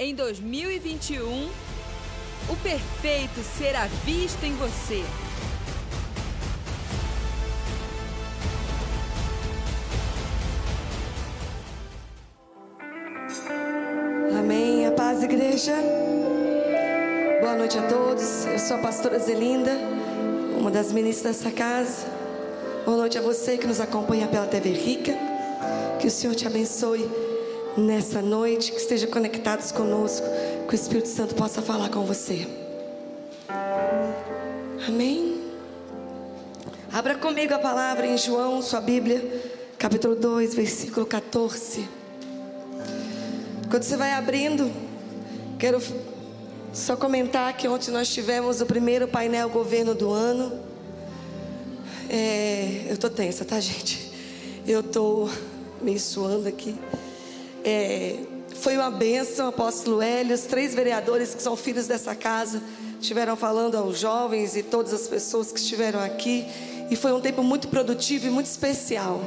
Em 2021, o perfeito será visto em você. Amém. A paz, igreja. Boa noite a todos. Eu sou a pastora Zelinda, uma das ministras dessa casa. Boa noite a você que nos acompanha pela TV Rica. Que o Senhor te abençoe nessa noite, que esteja conectados conosco, que o Espírito Santo possa falar com você. Amém. Abra comigo a palavra em João, sua Bíblia, capítulo 2, versículo 14. Quando você vai abrindo, quero só comentar que ontem nós tivemos o primeiro painel governo do ano. É, eu tô tensa, tá, gente? Eu tô meio suando aqui. É, foi uma bênção, apóstolo Hélio, os três vereadores que são filhos dessa casa estiveram falando aos jovens e todas as pessoas que estiveram aqui. E foi um tempo muito produtivo e muito especial.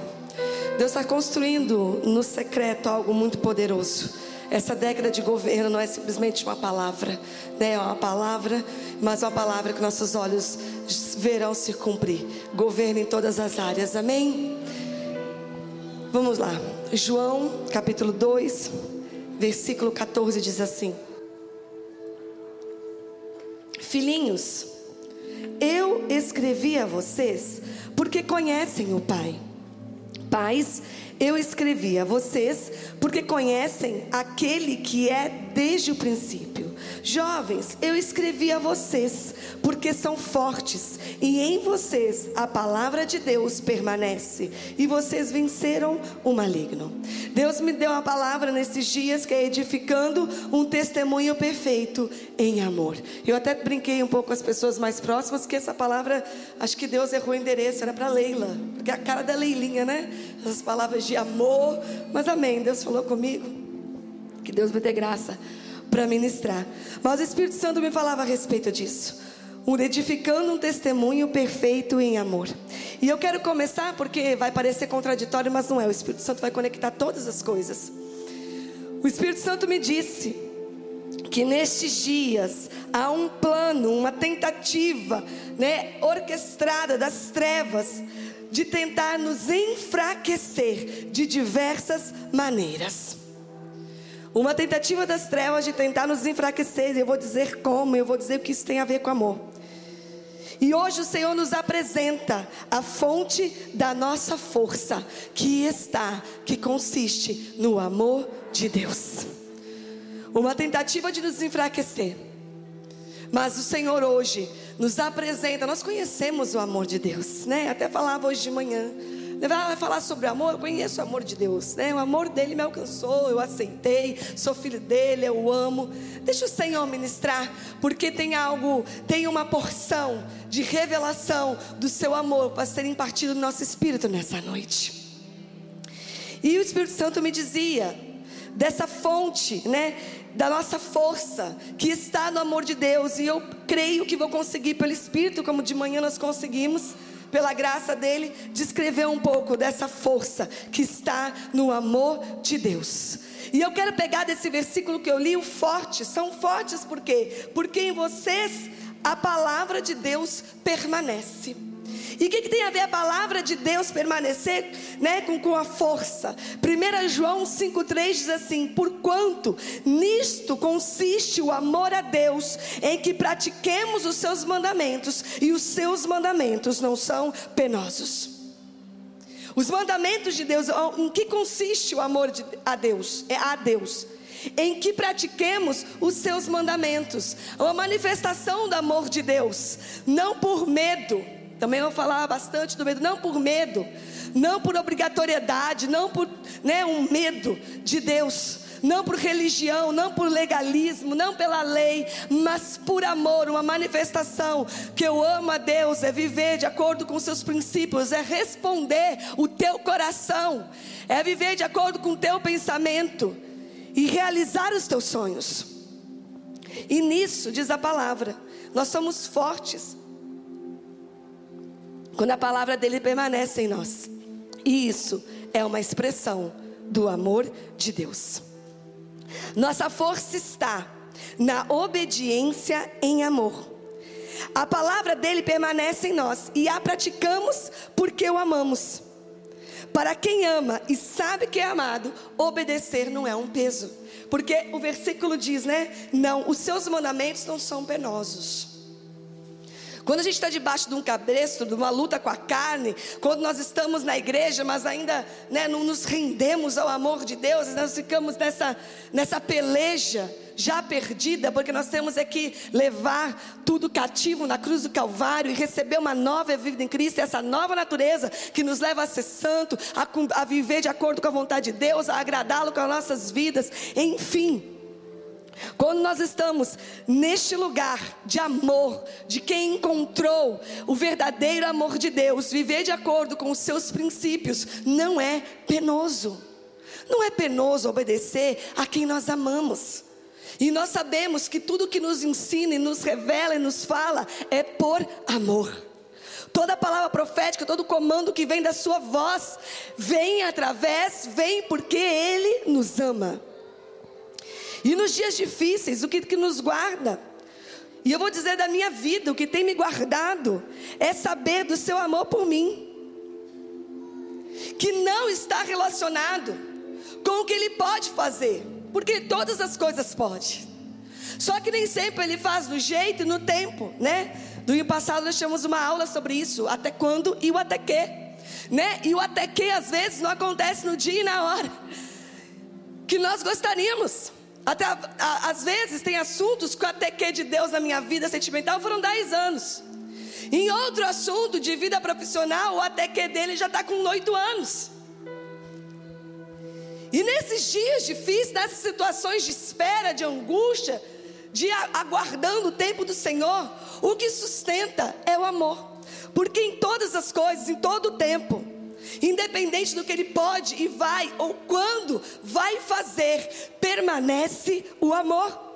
Deus está construindo no secreto algo muito poderoso. Essa década de governo não é simplesmente uma palavra, né? É uma palavra, mas uma palavra que nossos olhos verão se cumprir. Governo em todas as áreas. Amém? Vamos lá. João, capítulo 2, versículo 14 diz assim: Filhinhos, eu escrevi a vocês porque conhecem o Pai. Pais, eu escrevi a vocês porque conhecem aquele que é desde o princípio. Jovens, eu escrevi a vocês porque são fortes e em vocês a palavra de Deus permanece e vocês venceram o maligno. Deus me deu a palavra nesses dias que é edificando um testemunho perfeito em amor. Eu até brinquei um pouco com as pessoas mais próximas que essa palavra, acho que Deus errou o endereço, era para Leila, porque a cara da Leilinha, né? As palavras de amor, mas amém, Deus falou comigo. Que Deus me dê graça para ministrar. Mas o Espírito Santo me falava a respeito disso. Um edificando um testemunho perfeito em amor. E eu quero começar porque vai parecer contraditório, mas não é. O Espírito Santo vai conectar todas as coisas. O Espírito Santo me disse que nestes dias há um plano, uma tentativa, né, orquestrada das trevas de tentar nos enfraquecer de diversas maneiras. Uma tentativa das trevas de tentar nos enfraquecer. Eu vou dizer como, eu vou dizer o que isso tem a ver com amor. E hoje o Senhor nos apresenta a fonte da nossa força, que está, que consiste no amor de Deus. Uma tentativa de nos enfraquecer. Mas o Senhor hoje nos apresenta, nós conhecemos o amor de Deus, né? Até falava hoje de manhã. Vai falar sobre amor, eu conheço o amor de Deus, né? O amor dele me alcançou, eu aceitei, sou filho dele, eu amo. Deixa o Senhor ministrar, porque tem algo, tem uma porção de revelação do seu amor para ser impartido no nosso espírito nessa noite. E o Espírito Santo me dizia dessa fonte, né? Da nossa força que está no amor de Deus, e eu creio que vou conseguir pelo Espírito, como de manhã nós conseguimos pela graça dele, descrever um pouco dessa força que está no amor de Deus. E eu quero pegar desse versículo que eu li, o forte. São fortes por quê? Porque em vocês a palavra de Deus permanece. E o que, que, tem a ver a palavra de Deus permanecer né, com, com a força? 1 João 5,3 diz assim: Porquanto nisto consiste o amor a Deus, em que pratiquemos os seus mandamentos, e os seus mandamentos não são penosos. Os mandamentos de Deus, em que consiste o amor de, a Deus? É a Deus em que pratiquemos os seus mandamentos, uma manifestação do amor de Deus, não por medo, também vou falar bastante do medo, não por medo, não por obrigatoriedade, não por né, um medo de Deus, não por religião, não por legalismo, não pela lei, mas por amor, uma manifestação que eu amo a Deus, é viver de acordo com seus princípios, é responder o teu coração, é viver de acordo com o teu pensamento e realizar os teus sonhos. E nisso, diz a palavra, nós somos fortes quando a palavra dele permanece em nós. E isso é uma expressão do amor de Deus. Nossa força está na obediência em amor. A palavra dele permanece em nós e a praticamos porque o amamos. Para quem ama e sabe que é amado, obedecer não é um peso. Porque o versículo diz, né? Não, os seus mandamentos não são penosos. Quando a gente está debaixo de um cabresto, de uma luta com a carne, quando nós estamos na igreja, mas ainda né, não nos rendemos ao amor de Deus, nós ficamos nessa, nessa peleja já perdida, porque nós temos é que levar tudo cativo na cruz do Calvário e receber uma nova vida em Cristo, essa nova natureza que nos leva a ser santo, a, a viver de acordo com a vontade de Deus, a agradá-lo com as nossas vidas, enfim. Quando nós estamos neste lugar de amor, de quem encontrou o verdadeiro amor de Deus, viver de acordo com os seus princípios, não é penoso. Não é penoso obedecer a quem nós amamos. E nós sabemos que tudo que nos ensina, e nos revela e nos fala é por amor. Toda palavra profética, todo comando que vem da sua voz, vem através, vem porque Ele nos ama. E nos dias difíceis, o que, que nos guarda? E eu vou dizer da minha vida, o que tem me guardado é saber do seu amor por mim, que não está relacionado com o que ele pode fazer, porque todas as coisas pode. Só que nem sempre ele faz no jeito e no tempo, né? Do ano passado nós tivemos uma aula sobre isso, até quando e o até que, né? E o até que às vezes não acontece no dia e na hora que nós gostaríamos. Até às vezes tem assuntos que o até que de Deus na minha vida sentimental foram 10 anos. Em outro assunto de vida profissional, o até que dele já está com 8 anos. E nesses dias difíceis, nessas situações de espera, de angústia, de aguardando o tempo do Senhor, o que sustenta é o amor. Porque em todas as coisas, em todo o tempo, independente do que ele pode e vai ou quando vai fazer, permanece o amor.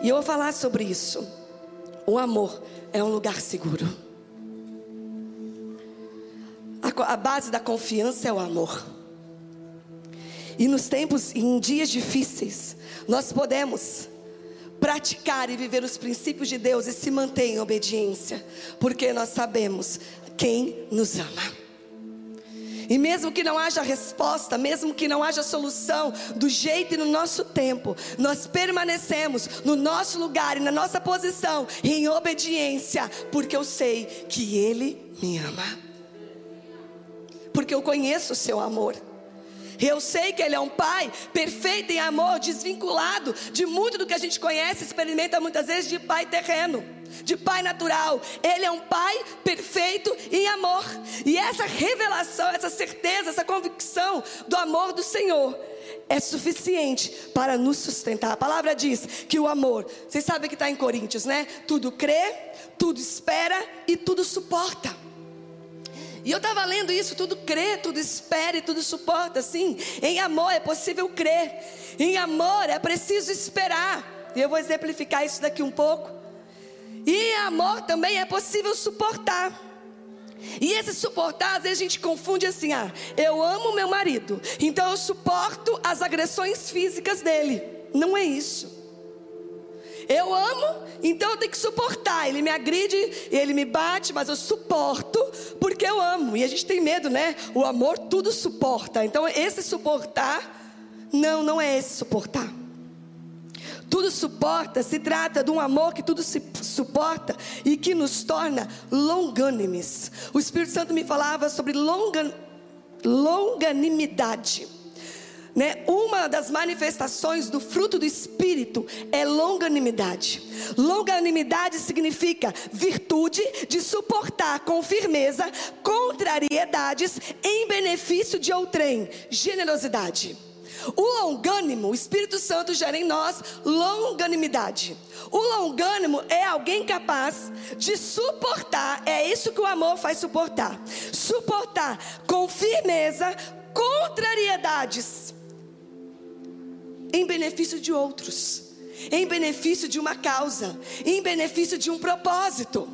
E eu vou falar sobre isso. O amor é um lugar seguro. A, a base da confiança é o amor. E nos tempos, em dias difíceis, nós podemos praticar e viver os princípios de Deus e se manter em obediência, porque nós sabemos quem nos ama. E mesmo que não haja resposta, mesmo que não haja solução do jeito e no nosso tempo, nós permanecemos no nosso lugar e na nossa posição em obediência, porque eu sei que Ele me ama. Porque eu conheço o seu amor. Eu sei que Ele é um Pai perfeito em amor, desvinculado de muito do que a gente conhece, experimenta muitas vezes de Pai terreno, de Pai natural. Ele é um Pai perfeito em amor. E essa revelação, essa certeza, essa convicção do amor do Senhor é suficiente para nos sustentar. A palavra diz que o amor, vocês sabem que está em Coríntios, né? Tudo crê, tudo espera e tudo suporta. E eu estava lendo isso, tudo crê, tudo espera e tudo suporta. Sim, em amor é possível crer, em amor é preciso esperar. E eu vou exemplificar isso daqui um pouco. E em amor também é possível suportar. E esse suportar, às vezes a gente confunde assim: ah, eu amo meu marido, então eu suporto as agressões físicas dele. Não é isso. Eu amo, então eu tenho que suportar. Ele me agride, ele me bate, mas eu suporto porque eu amo. E a gente tem medo, né? O amor tudo suporta. Então esse suportar, não, não é esse suportar. Tudo suporta, se trata de um amor que tudo se suporta e que nos torna longânimes. O Espírito Santo me falava sobre longan, longanimidade. Né? Uma das manifestações do fruto do Espírito é longanimidade. Longanimidade significa virtude de suportar com firmeza contrariedades em benefício de outrem. Generosidade. O longânimo, o Espírito Santo gera em nós longanimidade. O longânimo é alguém capaz de suportar, é isso que o amor faz suportar. Suportar com firmeza contrariedades em benefício de outros, em benefício de uma causa, em benefício de um propósito.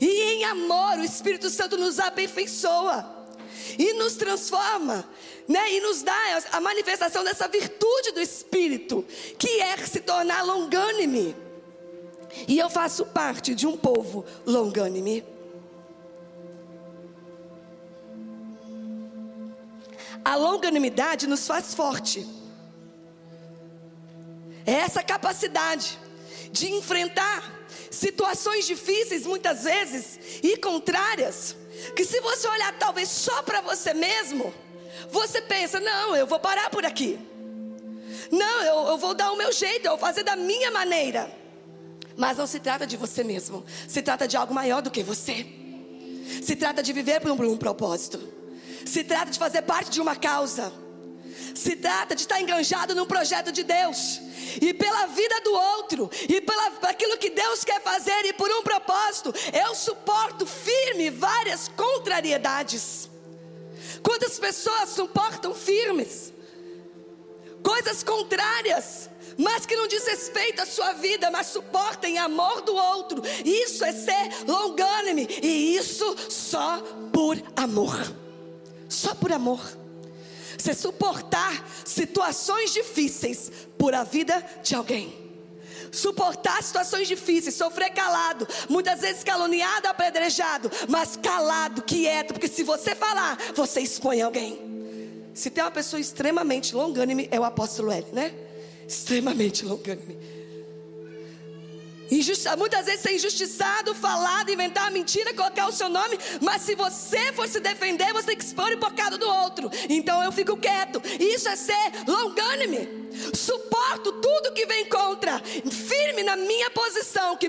E em amor, o Espírito Santo nos aperfeiçoa. e nos transforma, né? E nos dá a manifestação dessa virtude do Espírito, que é se tornar longânime. E eu faço parte de um povo longânime. A longanimidade nos faz forte. É essa capacidade de enfrentar situações difíceis, muitas vezes, e contrárias, que se você olhar talvez só para você mesmo, você pensa: não, eu vou parar por aqui. Não, eu, eu vou dar o meu jeito, eu vou fazer da minha maneira. Mas não se trata de você mesmo, se trata de algo maior do que você. Se trata de viver por um, por um propósito. Se trata de fazer parte de uma causa. Se trata de estar enganjado num projeto de Deus. E pela vida do outro, e pela aquilo que Deus quer fazer, e por um propósito, eu suporto firme várias contrariedades. Quantas pessoas suportam firmes? Coisas contrárias mas que não diz respeito à sua vida, mas suportem amor do outro. Isso é ser longânime, e isso só por amor. Só por amor. Você suportar situações difíceis por a vida de alguém. Suportar situações difíceis, sofrer calado, muitas vezes caluniado, apedrejado, mas calado, quieto, porque se você falar, você expõe alguém. Se tem uma pessoa extremamente longânime, é o apóstolo L, né? extremamente longânime. Injusta, muitas vezes ser injustiçado, falado, inventar mentira, colocar o seu nome, mas se você for se defender, você tem que expor o bocado do outro. Então eu fico quieto. Isso é ser longânime. Suporto tudo que vem contra, firme na minha posição, que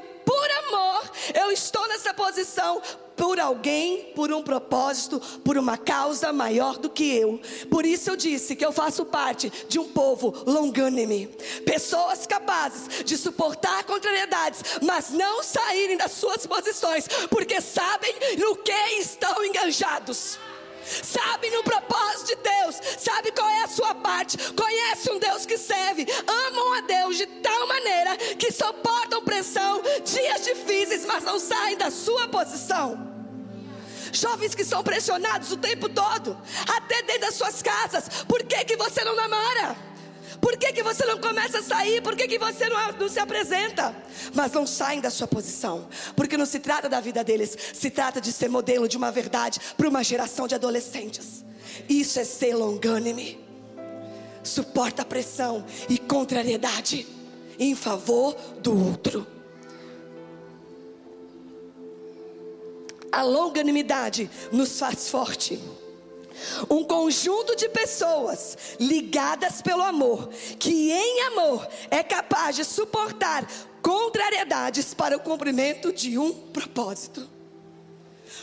amor eu estou nessa posição, por alguém, por um propósito, por uma causa maior do que eu. Por isso eu disse que eu faço parte de um povo longânime, pessoas capazes de suportar contrariedades, mas não saírem das suas posições, porque sabem no que estão enganjados sabe no propósito de Deus, sabe qual é a sua parte, conhece um Deus que serve, amam a Deus de tal maneira que suportam pressão, dias difíceis, mas não saem da sua posição. Jovens que são pressionados o tempo todo, até dentro das suas casas. Por que, que você não namora? Por que, que você não começa a sair? Por que, que você não, não se apresenta? Mas não saem da sua posição, porque não se trata da vida deles, se trata de ser modelo de uma verdade para uma geração de adolescentes. Isso é ser longânime, suporta a pressão e contrariedade em favor do outro. A longanimidade nos faz forte. Um conjunto de pessoas ligadas pelo amor, que em amor é capaz de suportar contrariedades para o cumprimento de um propósito.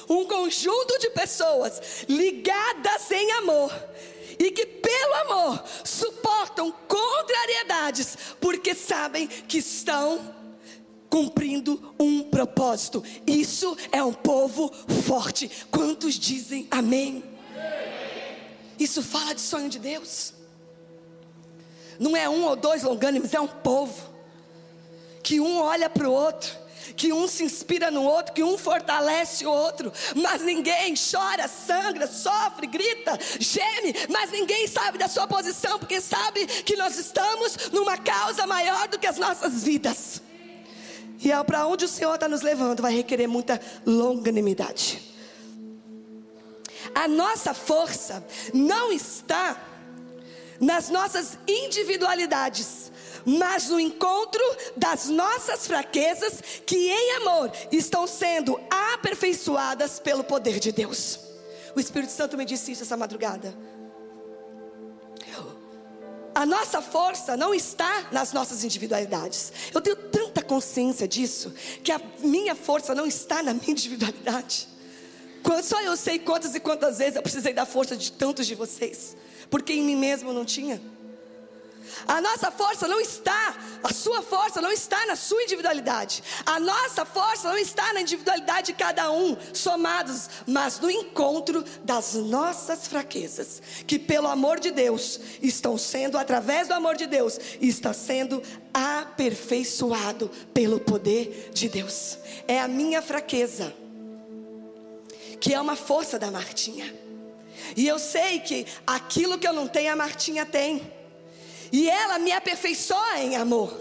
Um conjunto de pessoas ligadas em amor e que pelo amor suportam contrariedades porque sabem que estão cumprindo um propósito. Isso é um povo forte. Quantos dizem amém? Isso fala de sonho de Deus. Não é um ou dois longânimos, é um povo. Que um olha para o outro, que um se inspira no outro, que um fortalece o outro, mas ninguém chora, sangra, sofre, grita, geme, mas ninguém sabe da sua posição, porque sabe que nós estamos numa causa maior do que as nossas vidas. E é para onde o Senhor está nos levando vai requerer muita longanimidade. A nossa força não está nas nossas individualidades, mas no encontro das nossas fraquezas, que em amor estão sendo aperfeiçoadas pelo poder de Deus. O Espírito Santo me disse isso essa madrugada. A nossa força não está nas nossas individualidades. Eu tenho tanta consciência disso, que a minha força não está na minha individualidade. Só eu sei quantas e quantas vezes eu precisei da força de tantos de vocês, porque em mim mesmo não tinha. A nossa força não está, a sua força não está na sua individualidade. A nossa força não está na individualidade de cada um, somados, mas no encontro das nossas fraquezas, que pelo amor de Deus estão sendo, através do amor de Deus, está sendo aperfeiçoado pelo poder de Deus. É a minha fraqueza que é uma força da Martinha. E eu sei que aquilo que eu não tenho, a Martinha tem. E ela me aperfeiçoa em amor.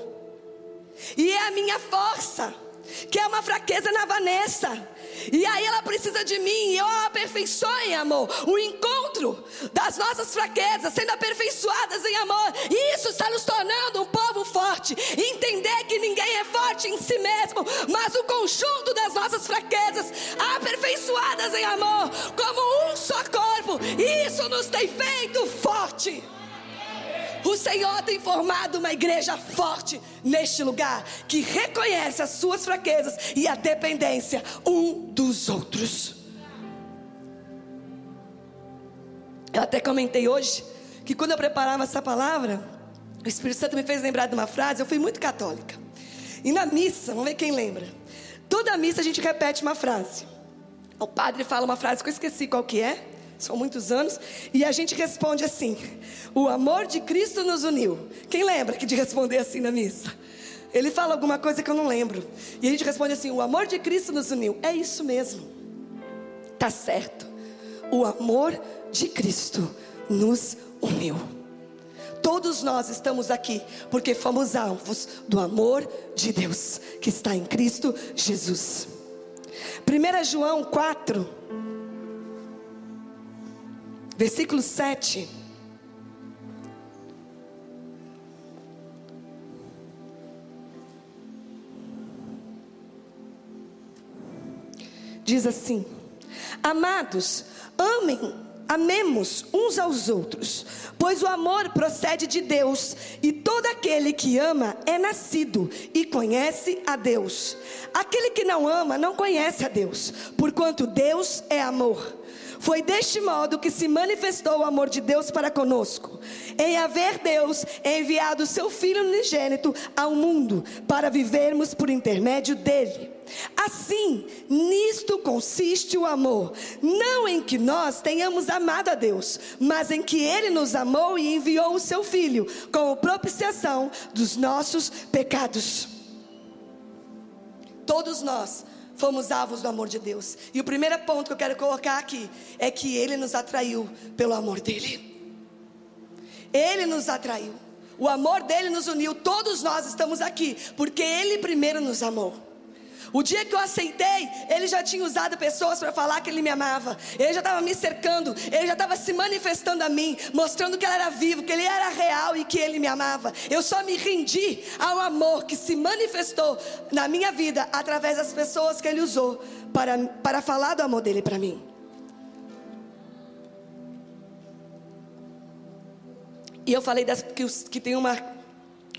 E é a minha força, que é uma fraqueza na Vanessa. E aí ela precisa de mim, e eu a aperfeiçoo em amor. O encontro das nossas fraquezas sendo aperfeiçoadas em amor. E isso está nos tornando um povo forte. Entender que ninguém é forte em si mesmo, mas o conjunto das nossas fraquezas aperfeiçoadas em amor, como um só corpo. Isso nos tem feito forte. O Senhor tem formado uma igreja forte neste lugar, que reconhece as suas fraquezas e a dependência um dos outros. Eu até comentei hoje que quando eu preparava essa palavra, o Espírito Santo me fez lembrar de uma frase. Eu fui muito católica. E na missa, vamos ver quem lembra. Toda missa a gente repete uma frase. O padre fala uma frase que eu esqueci qual que é são muitos anos, e a gente responde assim: O amor de Cristo nos uniu. Quem lembra que de responder assim na missa? Ele fala alguma coisa que eu não lembro. E a gente responde assim: O amor de Cristo nos uniu. É isso mesmo. Tá certo. O amor de Cristo nos uniu. Todos nós estamos aqui porque fomos alvos do amor de Deus que está em Cristo Jesus. 1 João 4, versículo 7. Diz assim: Amados, amem, amemos uns aos outros, pois o amor procede de Deus, e todo aquele que ama é nascido e conhece a Deus. Aquele que não ama não conhece a Deus, porquanto Deus é amor. Foi deste modo que se manifestou o amor de Deus para conosco. Em haver Deus enviado seu Filho unigênito ao mundo para vivermos por intermédio dele. Assim, nisto consiste o amor, não em que nós tenhamos amado a Deus, mas em que Ele nos amou e enviou o Seu Filho como propiciação dos nossos pecados. Todos nós fomos alvos do amor de Deus. E o primeiro ponto que eu quero colocar aqui é que Ele nos atraiu pelo amor dele. Ele nos atraiu. O amor dele nos uniu. Todos nós estamos aqui porque Ele primeiro nos amou. O dia que eu aceitei, ele já tinha usado pessoas para falar que ele me amava. Ele já estava me cercando, ele já estava se manifestando a mim, mostrando que ele era vivo, que ele era real e que ele me amava. Eu só me rendi ao amor que se manifestou na minha vida através das pessoas que ele usou para, para falar do amor dele para mim. E eu falei das, que, que tem uma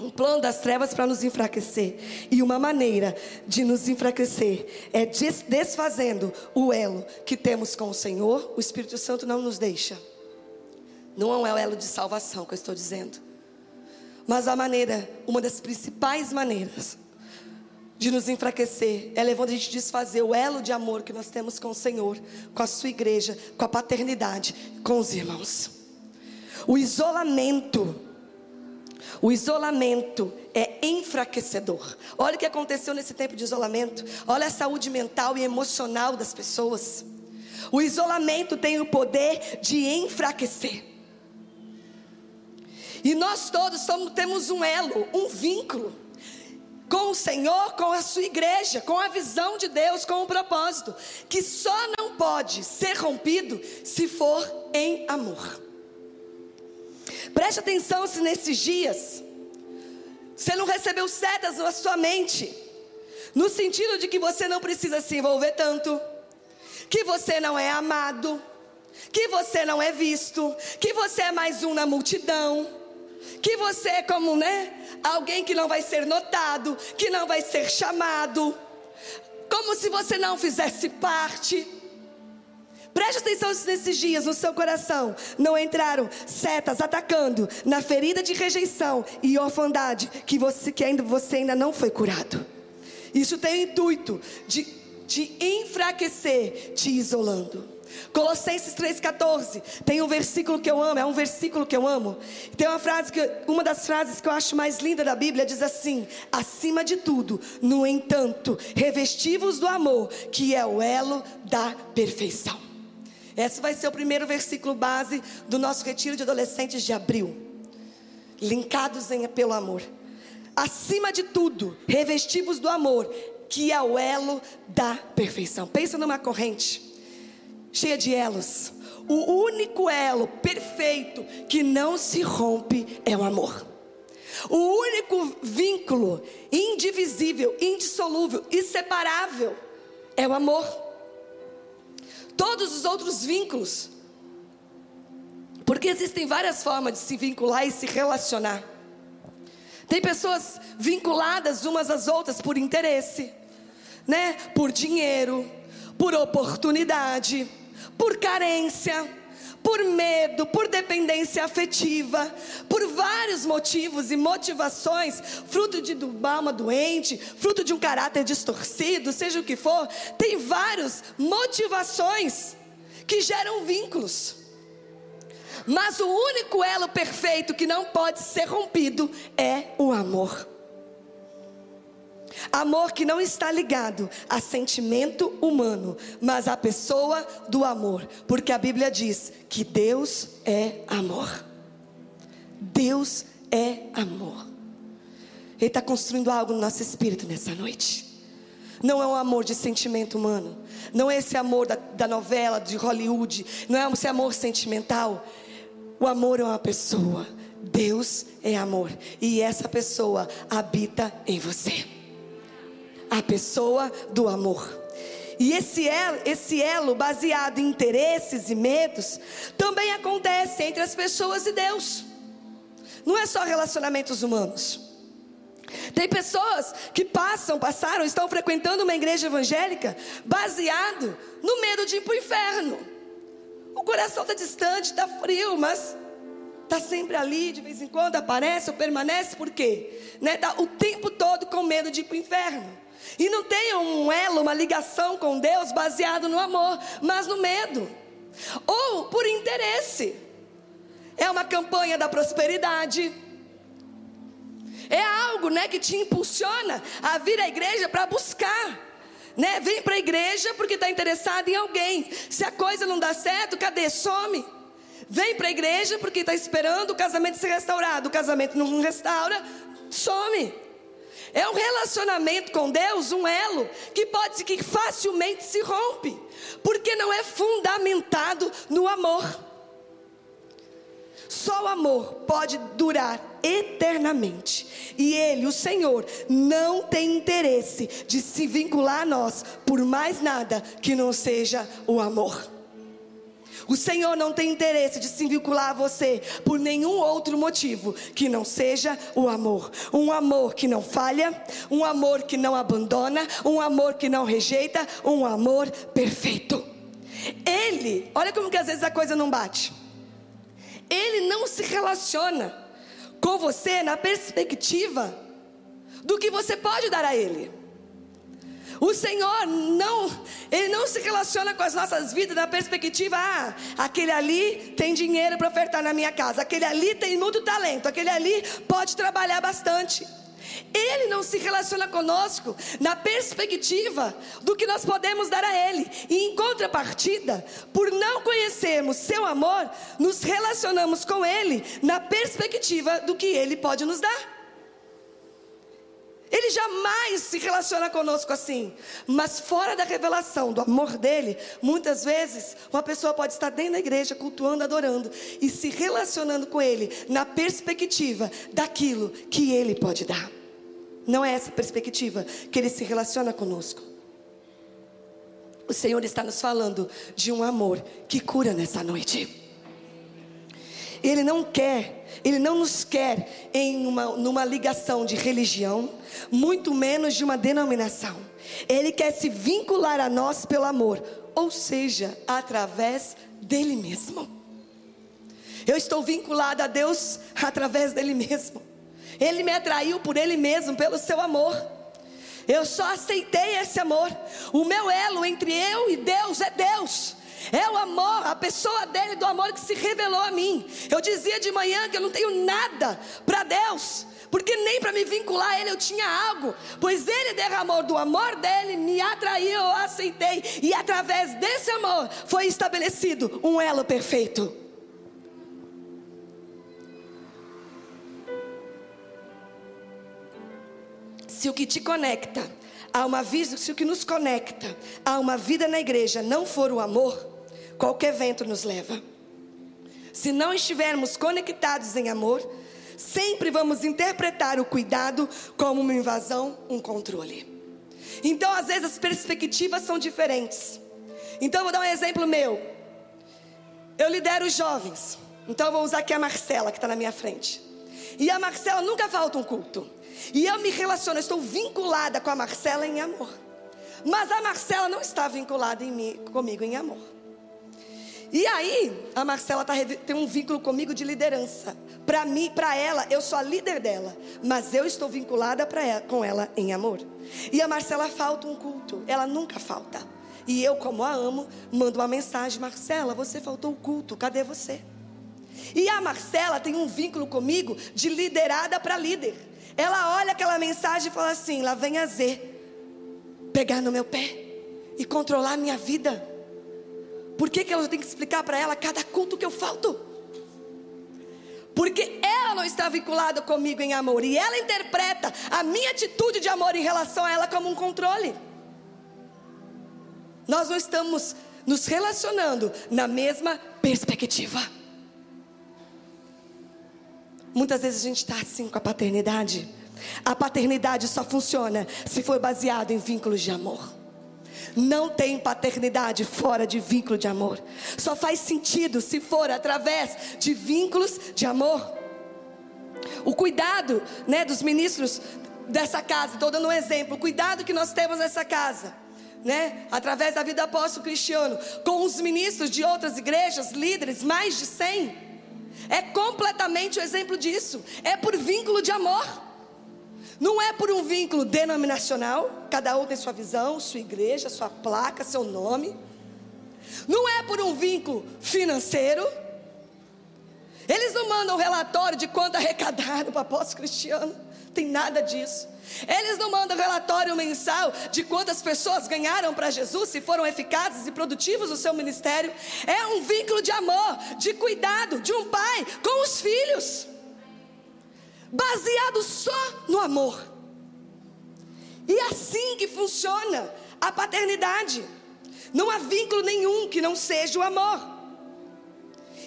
um plano das trevas para nos enfraquecer. E uma maneira de nos enfraquecer é desfazendo o elo que temos com o Senhor. O Espírito Santo não nos deixa. Não é o elo de salvação que eu estou dizendo. Mas a maneira, uma das principais maneiras de nos enfraquecer é levando a gente a desfazer o elo de amor que nós temos com o Senhor, com a sua igreja, com a paternidade, com os irmãos. O isolamento o isolamento é enfraquecedor. Olha o que aconteceu nesse tempo de isolamento. Olha a saúde mental e emocional das pessoas. O isolamento tem o poder de enfraquecer. E nós todos somos, temos um elo, um vínculo com o Senhor, com a sua igreja, com a visão de Deus, com o propósito, que só não pode ser rompido se for em amor. Preste atenção se nesses dias você não recebeu setas na sua mente, no sentido de que você não precisa se envolver tanto, que você não é amado, que você não é visto, que você é mais um na multidão, que você é como, né, alguém que não vai ser notado, que não vai ser chamado, como se você não fizesse parte. Preste atenção nesses dias no seu coração. Não entraram setas atacando na ferida de rejeição e orfandade que você que ainda você ainda não foi curado. Isso tem o intuito de te enfraquecer, te isolando. Colossenses 3,14 tem um versículo que eu amo, é um versículo que eu amo. Tem uma frase que, uma das frases que eu acho mais linda da Bíblia diz assim: acima de tudo, no entanto, revestivos do amor, que é o elo da perfeição. Esse vai ser o primeiro versículo base do nosso retiro de adolescentes de abril. Linkados em, pelo amor. Acima de tudo, revestivos do amor, que é o elo da perfeição. Pensa numa corrente cheia de elos. O único elo perfeito que não se rompe é o amor. O único vínculo indivisível, indissolúvel, inseparável é o amor. Todos os outros vínculos, porque existem várias formas de se vincular e se relacionar. Tem pessoas vinculadas umas às outras por interesse, né? Por dinheiro, por oportunidade, por carência por medo, por dependência afetiva, por vários motivos e motivações, fruto de uma alma doente, fruto de um caráter distorcido, seja o que for, tem várias motivações que geram vínculos. Mas o único elo perfeito que não pode ser rompido é o amor. Amor que não está ligado a sentimento humano, mas à pessoa do amor, porque a Bíblia diz que Deus é amor. Deus é amor. Ele está construindo algo no nosso espírito nessa noite. Não é um amor de sentimento humano, não é esse amor da, da novela, de Hollywood, não é esse amor sentimental. O amor é uma pessoa. Deus é amor, e essa pessoa habita em você a pessoa do amor. E esse elo, esse elo baseado em interesses e medos também acontece entre as pessoas e Deus. Não é só relacionamentos humanos. Tem pessoas que passam, passaram, estão frequentando uma igreja evangélica baseado no medo de ir para o inferno. O coração está distante, está frio, mas está sempre ali, de vez em quando aparece ou permanece, por quê? Né? Tá o tempo todo com medo de ir para o inferno. E não tem um elo, uma ligação com Deus baseado no amor, mas no medo. Ou por interesse. É uma campanha da prosperidade. É algo, né, que te impulsiona a vir à igreja para buscar. Né? Vem para a igreja porque está interessado em alguém. Se a coisa não dá certo, cadê? Some. Vem para a igreja porque está esperando o casamento ser restaurado. O casamento não restaura, some. É um relacionamento com Deus, um elo que pode que facilmente se rompe, porque não é fundamentado no amor. Só o amor pode durar eternamente. E Ele, o Senhor, não tem interesse de se vincular a nós por mais nada que não seja o amor. O Senhor não tem interesse de se vincular a você por nenhum outro motivo que não seja o amor. Um amor que não falha, um amor que não abandona, um amor que não rejeita, um amor perfeito. Ele, olha como que às vezes a coisa não bate. Ele não se relaciona com você na perspectiva do que você pode dar a ele. O Senhor não, Ele não se relaciona com as nossas vidas na perspectiva, ah, aquele ali tem dinheiro para ofertar na minha casa, aquele ali tem muito talento, aquele ali pode trabalhar bastante. Ele não se relaciona conosco na perspectiva do que nós podemos dar a Ele. E em contrapartida, por não conhecermos seu amor, nos relacionamos com Ele na perspectiva do que Ele pode nos dar. Ele jamais se relaciona conosco assim. Mas fora da revelação do amor dele, muitas vezes uma pessoa pode estar dentro da igreja, cultuando, adorando e se relacionando com ele na perspectiva daquilo que ele pode dar. Não é essa perspectiva que ele se relaciona conosco. O Senhor está nos falando de um amor que cura nessa noite. Ele não quer, Ele não nos quer em uma, numa ligação de religião, muito menos de uma denominação. Ele quer se vincular a nós pelo amor, ou seja, através dele mesmo. Eu estou vinculada a Deus através dele mesmo. Ele me atraiu por ele mesmo, pelo seu amor. Eu só aceitei esse amor. O meu elo entre eu e Deus é Deus. É o amor, a pessoa dele, do amor que se revelou a mim. Eu dizia de manhã que eu não tenho nada para Deus, porque nem para me vincular a Ele eu tinha algo, pois Ele derramou do amor dele, me atraiu, eu aceitei, e através desse amor foi estabelecido um elo perfeito. Se o que te conecta a uma vida, se o que nos conecta a uma vida na igreja não for o amor, qualquer vento nos leva. Se não estivermos conectados em amor, sempre vamos interpretar o cuidado como uma invasão, um controle. Então, às vezes, as perspectivas são diferentes. Então, eu vou dar um exemplo meu. Eu lidero os jovens. Então, vou usar aqui a Marcela, que está na minha frente. E a Marcela nunca falta um culto. E eu me relaciono, eu estou vinculada com a Marcela em amor. Mas a Marcela não está vinculada em mim, comigo em amor. E aí, a Marcela tá, tem um vínculo comigo de liderança. Para mim, para ela, eu sou a líder dela. Mas eu estou vinculada ela, com ela em amor. E a Marcela falta um culto. Ela nunca falta. E eu, como a amo, mando uma mensagem: Marcela, você faltou o culto, cadê você? E a Marcela tem um vínculo comigo de liderada para líder. Ela olha aquela mensagem e fala assim: lá vem a Z, pegar no meu pé e controlar a minha vida. Por que, que eu tenho que explicar para ela cada culto que eu falto? Porque ela não está vinculada comigo em amor e ela interpreta a minha atitude de amor em relação a ela como um controle. Nós não estamos nos relacionando na mesma perspectiva. Muitas vezes a gente está assim com a paternidade. A paternidade só funciona se for baseado em vínculos de amor. Não tem paternidade fora de vínculo de amor. Só faz sentido se for através de vínculos de amor. O cuidado, né, dos ministros dessa casa, estou dando um exemplo, o cuidado que nós temos nessa casa, né, através da vida apóstolo cristiano, com os ministros de outras igrejas, líderes, mais de 100 é completamente o exemplo disso. É por vínculo de amor. Não é por um vínculo denominacional, cada um tem sua visão, sua igreja, sua placa, seu nome. Não é por um vínculo financeiro. Eles não mandam relatório de quanto arrecadaram para o apóstolo cristiano. Tem nada disso. Eles não mandam relatório mensal de quantas pessoas ganharam para Jesus, se foram eficazes e produtivos no seu ministério. É um vínculo de amor, de cuidado de um pai com os filhos, baseado só no amor. E é assim que funciona a paternidade. Não há vínculo nenhum que não seja o amor.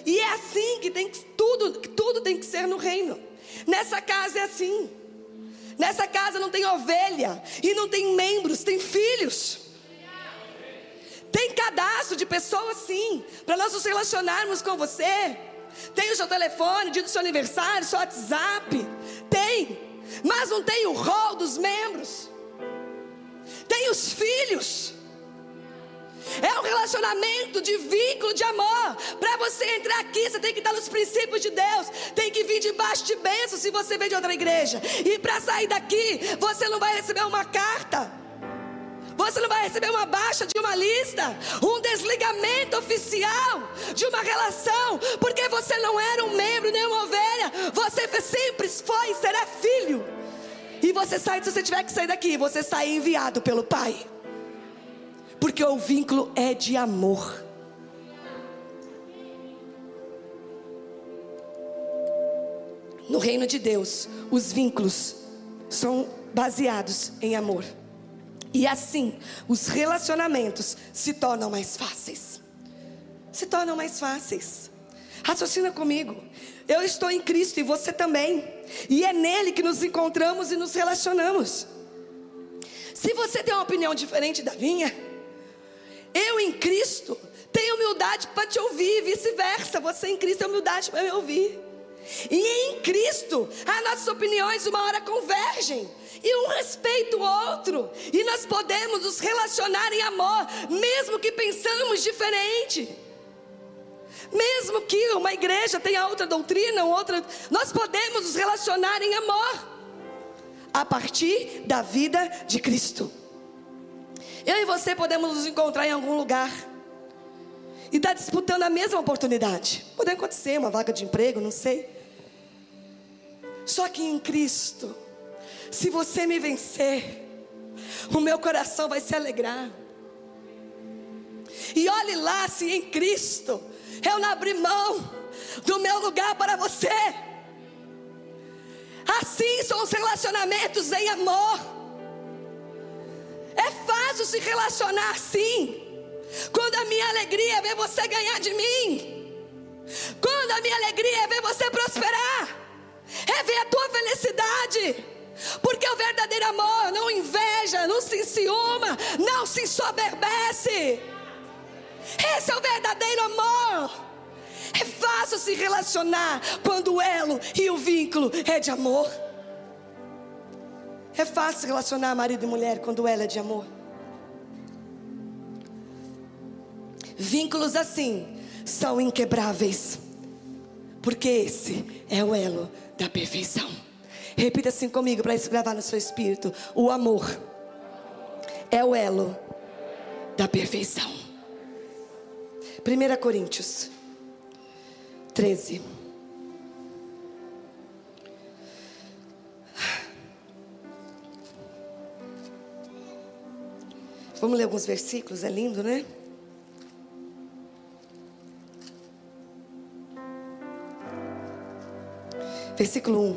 E é assim que tem que tudo, tudo tem que ser no reino. Nessa casa é assim. Nessa casa não tem ovelha e não tem membros, tem filhos. Tem cadastro de pessoas sim, para nós nos relacionarmos com você. Tem o seu telefone, dia do seu aniversário, seu WhatsApp. Tem, mas não tem o rol dos membros. Tem os filhos. É um relacionamento de vínculo de amor. Para você entrar aqui, você tem que estar nos princípios de Deus. Tem que vir debaixo de bênção se você vem de outra igreja. E para sair daqui, você não vai receber uma carta. Você não vai receber uma baixa de uma lista, um desligamento oficial de uma relação, porque você não era um membro nem uma ovelha. Você sempre foi e será filho. E você sai, se você tiver que sair daqui, você sai enviado pelo Pai porque o vínculo é de amor. No reino de Deus, os vínculos são baseados em amor. E assim, os relacionamentos se tornam mais fáceis. Se tornam mais fáceis. Raciocina comigo. Eu estou em Cristo e você também. E é nele que nos encontramos e nos relacionamos. Se você tem uma opinião diferente da minha, eu em Cristo tenho humildade para te ouvir, vice-versa. Você em Cristo tem humildade para me ouvir. E em Cristo, as nossas opiniões uma hora convergem. E um respeita o outro. E nós podemos nos relacionar em amor, mesmo que pensamos diferente. Mesmo que uma igreja tenha outra doutrina, outra, nós podemos nos relacionar em amor. A partir da vida de Cristo. Eu e você podemos nos encontrar em algum lugar e estar tá disputando a mesma oportunidade. Pode acontecer, uma vaga de emprego, não sei. Só que em Cristo, se você me vencer, o meu coração vai se alegrar. E olhe lá se em Cristo eu não abri mão do meu lugar para você. Assim são os relacionamentos em amor. É fácil se relacionar assim. Quando a minha alegria é ver você ganhar de mim. Quando a minha alegria é ver você prosperar. É ver a tua felicidade. Porque o verdadeiro amor não inveja, não se enciuma, não se soberbece. Esse é o verdadeiro amor. É fácil se relacionar quando o elo e o vínculo é de amor. É fácil relacionar marido e mulher quando o elo é de amor. Vínculos assim são inquebráveis, porque esse é o elo da perfeição. Repita assim comigo para isso gravar no seu espírito: o amor é o elo da perfeição. 1 Coríntios 13. Vamos ler alguns versículos, é lindo, né? Versículo 1.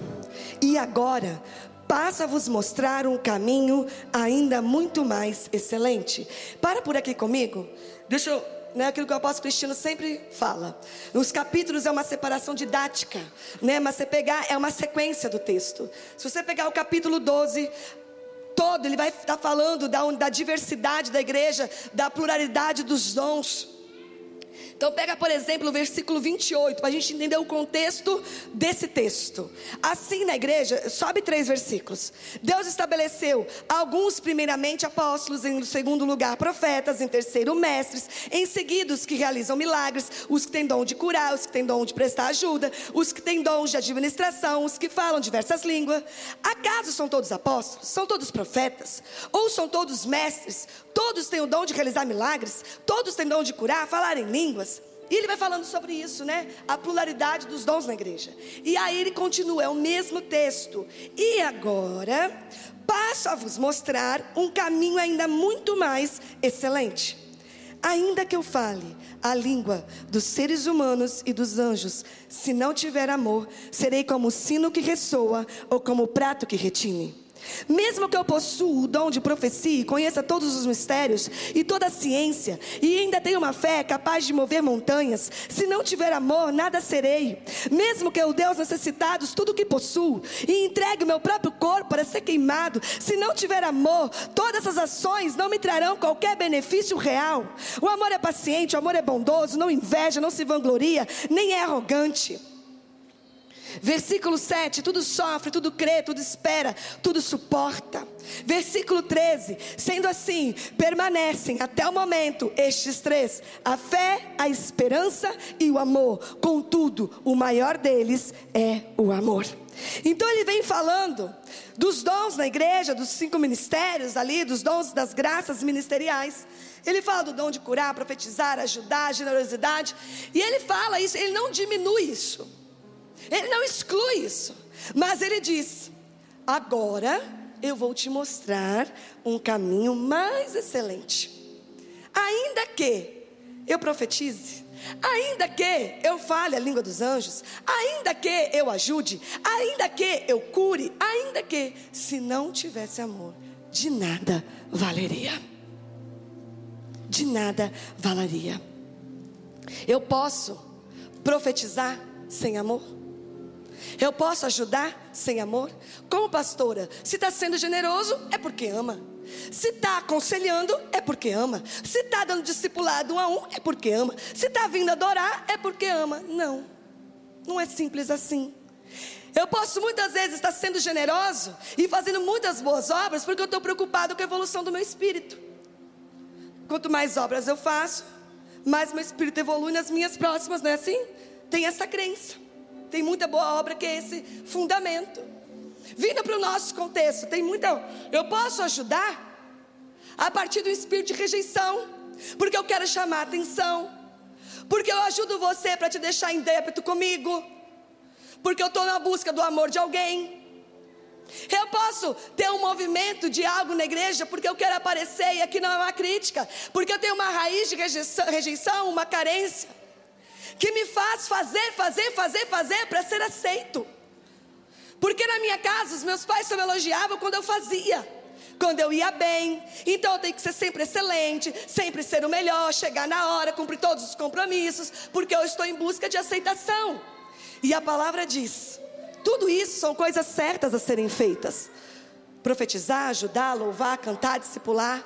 E agora passa a vos mostrar um caminho ainda muito mais excelente. Para por aqui comigo. Deixa eu né, aquilo que o apóstolo Cristino sempre fala. Os capítulos é uma separação didática, né, mas você pegar é uma sequência do texto. Se você pegar o capítulo 12, todo, ele vai estar falando da, da diversidade da igreja, da pluralidade dos dons. Então pega, por exemplo, o versículo 28, para a gente entender o contexto desse texto. Assim na igreja, sobe três versículos. Deus estabeleceu alguns primeiramente apóstolos, em segundo lugar profetas, em terceiro mestres, em seguida os que realizam milagres, os que têm dom de curar, os que têm dom de prestar ajuda, os que têm dons de administração, os que falam diversas línguas. Acaso são todos apóstolos? São todos profetas? Ou são todos mestres? Todos têm o dom de realizar milagres? Todos têm dom de curar, falar em línguas? E ele vai falando sobre isso, né? A pluralidade dos dons na igreja. E aí ele continua, é o mesmo texto. E agora, passo a vos mostrar um caminho ainda muito mais excelente. Ainda que eu fale a língua dos seres humanos e dos anjos, se não tiver amor, serei como o sino que ressoa ou como o prato que retine. Mesmo que eu possua o dom de profecia, conheça todos os mistérios e toda a ciência, e ainda tenha uma fé capaz de mover montanhas, se não tiver amor, nada serei. Mesmo que eu aos necessitados tudo o que possuo, e entregue o meu próprio corpo para ser queimado, se não tiver amor, todas essas ações não me trarão qualquer benefício real. O amor é paciente, o amor é bondoso, não inveja, não se vangloria, nem é arrogante. Versículo 7: tudo sofre, tudo crê, tudo espera, tudo suporta. Versículo 13: sendo assim, permanecem até o momento estes três: a fé, a esperança e o amor. Contudo, o maior deles é o amor. Então ele vem falando dos dons na igreja, dos cinco ministérios ali, dos dons das graças ministeriais. Ele fala do dom de curar, profetizar, ajudar, generosidade. E ele fala isso, ele não diminui isso. Ele não exclui isso, mas ele diz: agora eu vou te mostrar um caminho mais excelente. Ainda que eu profetize, ainda que eu fale a língua dos anjos, ainda que eu ajude, ainda que eu cure, ainda que, se não tivesse amor, de nada valeria. De nada valeria. Eu posso profetizar sem amor? Eu posso ajudar sem amor? Como pastora, se está sendo generoso, é porque ama. Se está aconselhando, é porque ama. Se está dando discipulado um a um, é porque ama. Se está vindo adorar, é porque ama. Não, não é simples assim. Eu posso muitas vezes estar sendo generoso e fazendo muitas boas obras porque eu estou preocupado com a evolução do meu espírito. Quanto mais obras eu faço, mais meu espírito evolui nas minhas próximas, não é assim? Tem essa crença. Tem muita boa obra que é esse fundamento. Vindo para o nosso contexto, tem muita. Eu posso ajudar a partir do espírito de rejeição, porque eu quero chamar atenção, porque eu ajudo você para te deixar em débito comigo, porque eu estou na busca do amor de alguém. Eu posso ter um movimento de algo na igreja porque eu quero aparecer, e aqui não é uma crítica, porque eu tenho uma raiz de rejeição, uma carência, que me faz fazer, fazer, fazer, fazer para ser aceito. Porque na minha casa os meus pais só me elogiavam quando eu fazia, quando eu ia bem. Então eu tenho que ser sempre excelente, sempre ser o melhor, chegar na hora, cumprir todos os compromissos, porque eu estou em busca de aceitação. E a palavra diz: tudo isso são coisas certas a serem feitas. Profetizar, ajudar, louvar, cantar, discipular.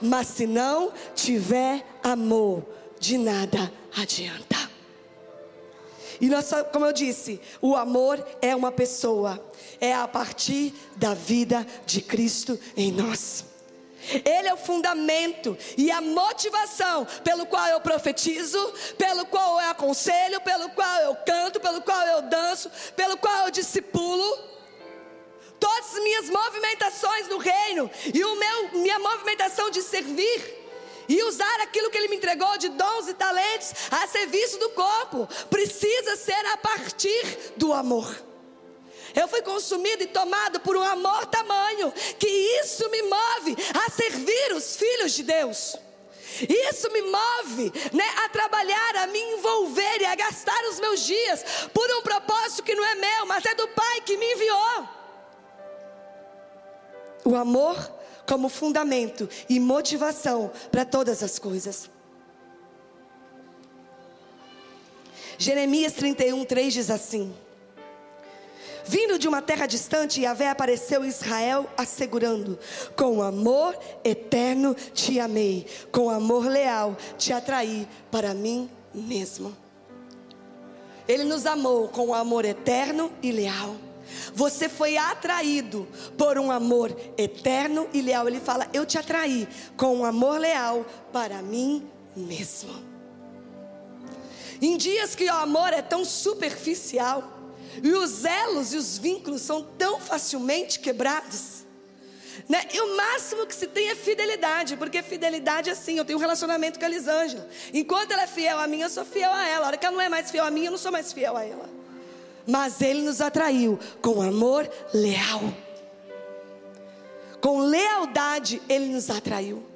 Mas se não tiver amor, de nada adianta. E nossa, como eu disse, o amor é uma pessoa, é a partir da vida de Cristo em nós. Ele é o fundamento e a motivação pelo qual eu profetizo, pelo qual eu aconselho, pelo qual eu canto, pelo qual eu danço, pelo qual eu discipulo. Todas as minhas movimentações no reino e o meu, minha movimentação de servir e usar aquilo que ele me entregou de dons e talentos a serviço do corpo precisa ser a partir do amor. Eu fui consumido e tomado por um amor tamanho que isso me move a servir os filhos de Deus. Isso me move né, a trabalhar, a me envolver e a gastar os meus dias por um propósito que não é meu, mas é do Pai que me enviou. O amor como fundamento e motivação para todas as coisas. Jeremias 31, 3 diz assim: Vindo de uma terra distante, Yahvé apareceu Israel assegurando: Com amor eterno te amei, com amor leal te atraí para mim mesmo. Ele nos amou com amor eterno e leal. Você foi atraído por um amor eterno e leal. Ele fala: Eu te atraí com um amor leal para mim mesmo. Em dias que o amor é tão superficial, e os elos e os vínculos são tão facilmente quebrados. Né? E o máximo que se tem é fidelidade, porque fidelidade é assim, eu tenho um relacionamento com a Elisângela. Enquanto ela é fiel a mim, eu sou fiel a ela. A hora que ela não é mais fiel a mim, eu não sou mais fiel a ela. Mas ele nos atraiu com amor leal. Com lealdade ele nos atraiu.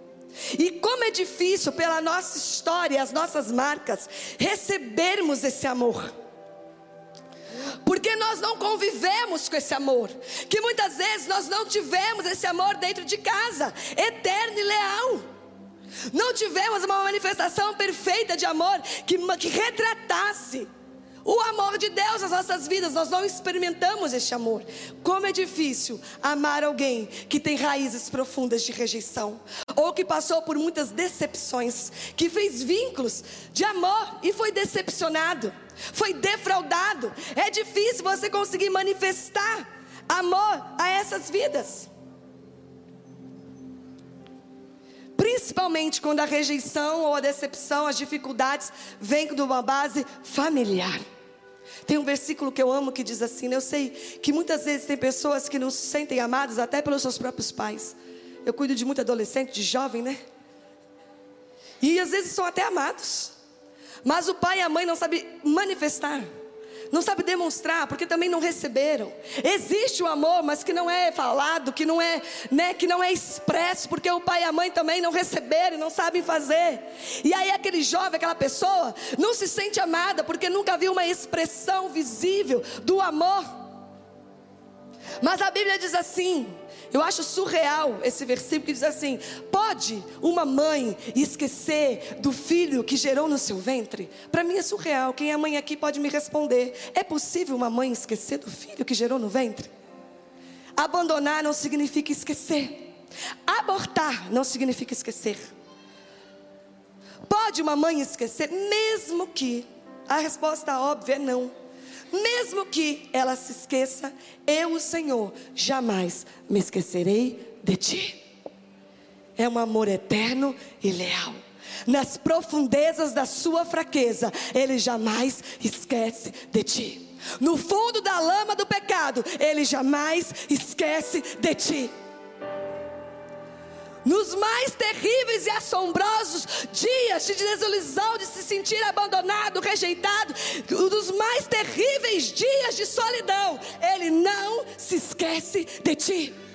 E como é difícil pela nossa história, as nossas marcas, recebermos esse amor porque nós não convivemos com esse amor, que muitas vezes nós não tivemos esse amor dentro de casa, eterno e leal. Não tivemos uma manifestação perfeita de amor que, que retratasse o amor de Deus nas nossas vidas, nós não experimentamos este amor. Como é difícil amar alguém que tem raízes profundas de rejeição, ou que passou por muitas decepções, que fez vínculos de amor e foi decepcionado, foi defraudado. É difícil você conseguir manifestar amor a essas vidas. Principalmente quando a rejeição ou a decepção, as dificuldades vêm de uma base familiar. Tem um versículo que eu amo que diz assim: Eu sei que muitas vezes tem pessoas que não se sentem amadas até pelos seus próprios pais. Eu cuido de muito adolescente, de jovem, né? E às vezes são até amados, mas o pai e a mãe não sabem manifestar não sabe demonstrar, porque também não receberam. Existe o amor, mas que não é falado, que não é, né, que não é expresso, porque o pai e a mãe também não receberam não sabem fazer. E aí aquele jovem, aquela pessoa, não se sente amada porque nunca viu uma expressão visível do amor. Mas a Bíblia diz assim: eu acho surreal esse versículo que diz assim: Pode uma mãe esquecer do filho que gerou no seu ventre? Para mim é surreal. Quem é mãe aqui pode me responder: É possível uma mãe esquecer do filho que gerou no ventre? Abandonar não significa esquecer. Abortar não significa esquecer. Pode uma mãe esquecer, mesmo que a resposta óbvia é não. Mesmo que ela se esqueça, eu, o Senhor, jamais me esquecerei de ti. É um amor eterno e leal. Nas profundezas da sua fraqueza, Ele jamais esquece de ti. No fundo da lama do pecado, Ele jamais esquece de ti. Nos mais terríveis e assombrosos dias de desilusão, de se sentir abandonado, rejeitado, dos mais terríveis dias de solidão, Ele não se esquece de ti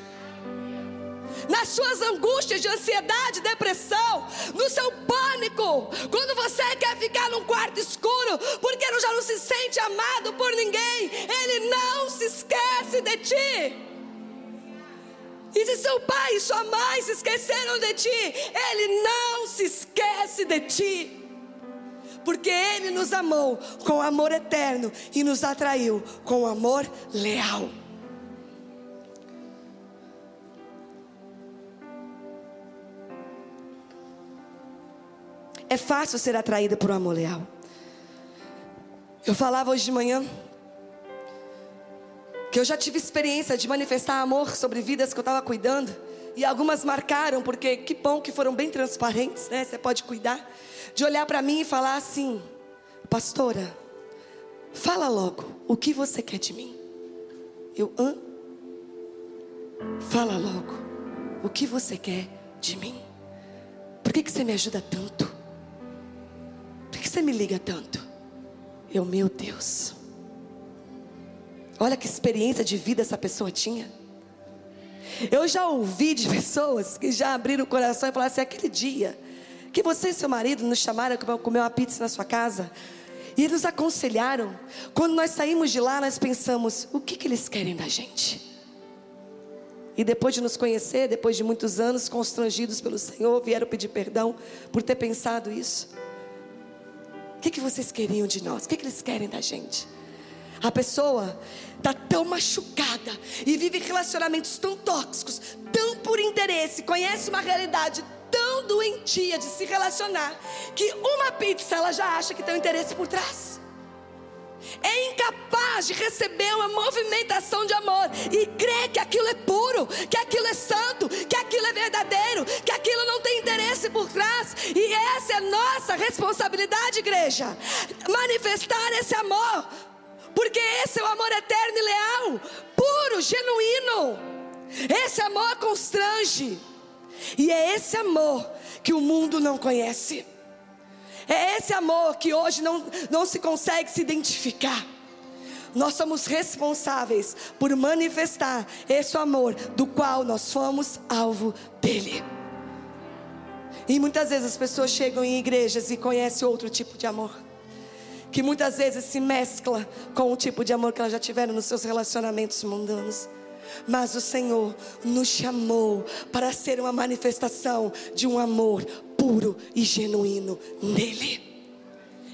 nas suas angústias de ansiedade, depressão, no seu pânico, quando você quer ficar num quarto escuro, porque já não se sente amado por ninguém, Ele não se esquece de ti. E se seu pai e sua mãe se esqueceram de ti, Ele não se esquece de ti. Porque Ele nos amou com amor eterno e nos atraiu com amor leal. É fácil ser atraída por um amor leal. Eu falava hoje de manhã que eu já tive experiência de manifestar amor sobre vidas que eu estava cuidando. E algumas marcaram, porque que bom que foram bem transparentes, né? Você pode cuidar. De olhar para mim e falar assim: Pastora, fala logo, o que você quer de mim? Eu, hã? Fala logo, o que você quer de mim? Por que, que você me ajuda tanto? Por que você me liga tanto? Eu, meu Deus. Olha que experiência de vida essa pessoa tinha. Eu já ouvi de pessoas que já abriram o coração e falaram assim: aquele dia que você e seu marido nos chamaram para comer uma pizza na sua casa, e nos aconselharam. Quando nós saímos de lá, nós pensamos: o que, que eles querem da gente? E depois de nos conhecer, depois de muitos anos constrangidos pelo Senhor, vieram pedir perdão por ter pensado isso. O que, que vocês queriam de nós? O que, que eles querem da gente? A pessoa está tão machucada e vive relacionamentos tão tóxicos, tão por interesse, conhece uma realidade tão doentia de se relacionar, que uma pizza ela já acha que tem um interesse por trás é incapaz de receber uma movimentação de amor e crê que aquilo é puro, que aquilo é santo, que aquilo é verdadeiro, que aquilo não tem interesse por trás. E essa é nossa responsabilidade, igreja, manifestar esse amor, porque esse é o amor eterno e leal, puro, genuíno. Esse amor constrange, e é esse amor que o mundo não conhece. É esse amor que hoje não, não se consegue se identificar. Nós somos responsáveis por manifestar esse amor do qual nós fomos alvo dele. E muitas vezes as pessoas chegam em igrejas e conhecem outro tipo de amor. Que muitas vezes se mescla com o tipo de amor que elas já tiveram nos seus relacionamentos mundanos. Mas o Senhor nos chamou para ser uma manifestação de um amor puro e genuíno nele.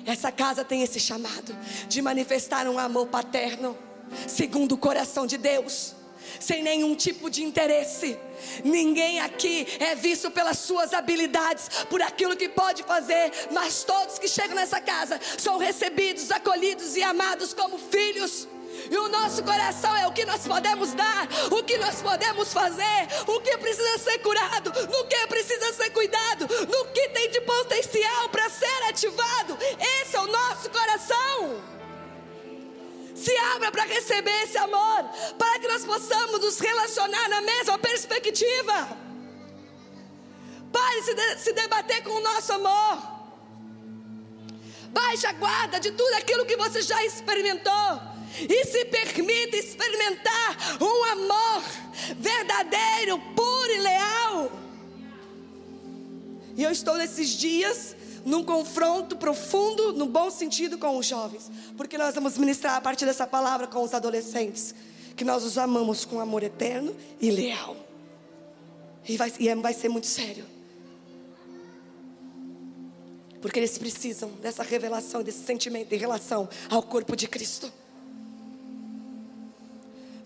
Essa casa tem esse chamado de manifestar um amor paterno, segundo o coração de Deus, sem nenhum tipo de interesse. Ninguém aqui é visto pelas suas habilidades, por aquilo que pode fazer, mas todos que chegam nessa casa são recebidos, acolhidos e amados como filhos. E o nosso coração é o que nós podemos dar, o que nós podemos fazer, o que precisa ser curado, no que precisa ser cuidado, no que tem de potencial para ser ativado. Esse é o nosso coração. Se abra para receber esse amor, para que nós possamos nos relacionar na mesma perspectiva. Pare de se debater com o nosso amor. Baixe a guarda de tudo aquilo que você já experimentou e se permita experimentar um amor verdadeiro, puro e leal. E eu estou nesses dias num confronto profundo, no bom sentido, com os jovens, porque nós vamos ministrar a partir dessa palavra com os adolescentes, que nós os amamos com amor eterno e leal. E vai, e é, vai ser muito sério. Porque eles precisam dessa revelação, desse sentimento em relação ao corpo de Cristo.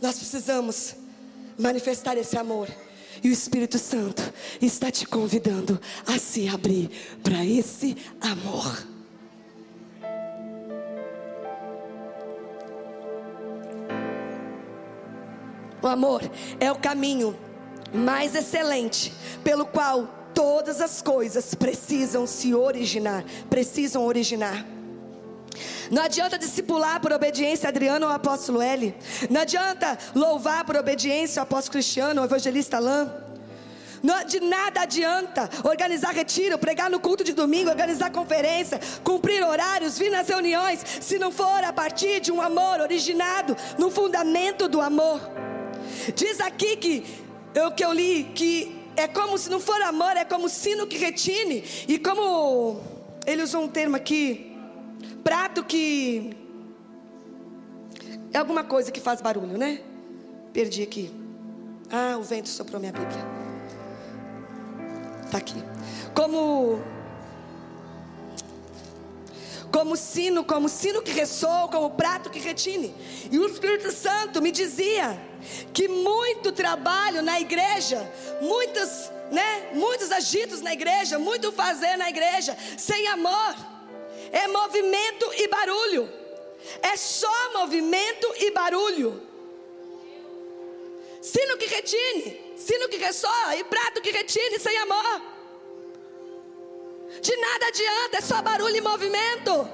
Nós precisamos manifestar esse amor. E o Espírito Santo está te convidando a se abrir para esse amor. O amor é o caminho mais excelente pelo qual todas as coisas precisam se originar, precisam originar. Não adianta discipular por obediência Adriano ou apóstolo L. Não adianta louvar por obediência o apóstolo Cristiano ou evangelista Alain. De nada adianta organizar retiro, pregar no culto de domingo, organizar conferência, cumprir horários, vir nas reuniões, se não for a partir de um amor originado no fundamento do amor. Diz aqui que o que eu li que é como se não for amor, é como sino que retine e como ele usou um termo aqui, prato que é alguma coisa que faz barulho, né? Perdi aqui. Ah, o vento soprou minha Bíblia. Está aqui. Como como sino, como sino que ressoa, como prato que retine. E o Espírito Santo me dizia que muito trabalho na igreja, muitos, né, muitos agitos na igreja, muito fazer na igreja, sem amor, é movimento e barulho. É só movimento e barulho. Sino que retine, sino que ressoa e prato que retine sem amor. De nada adianta, é só barulho e movimento.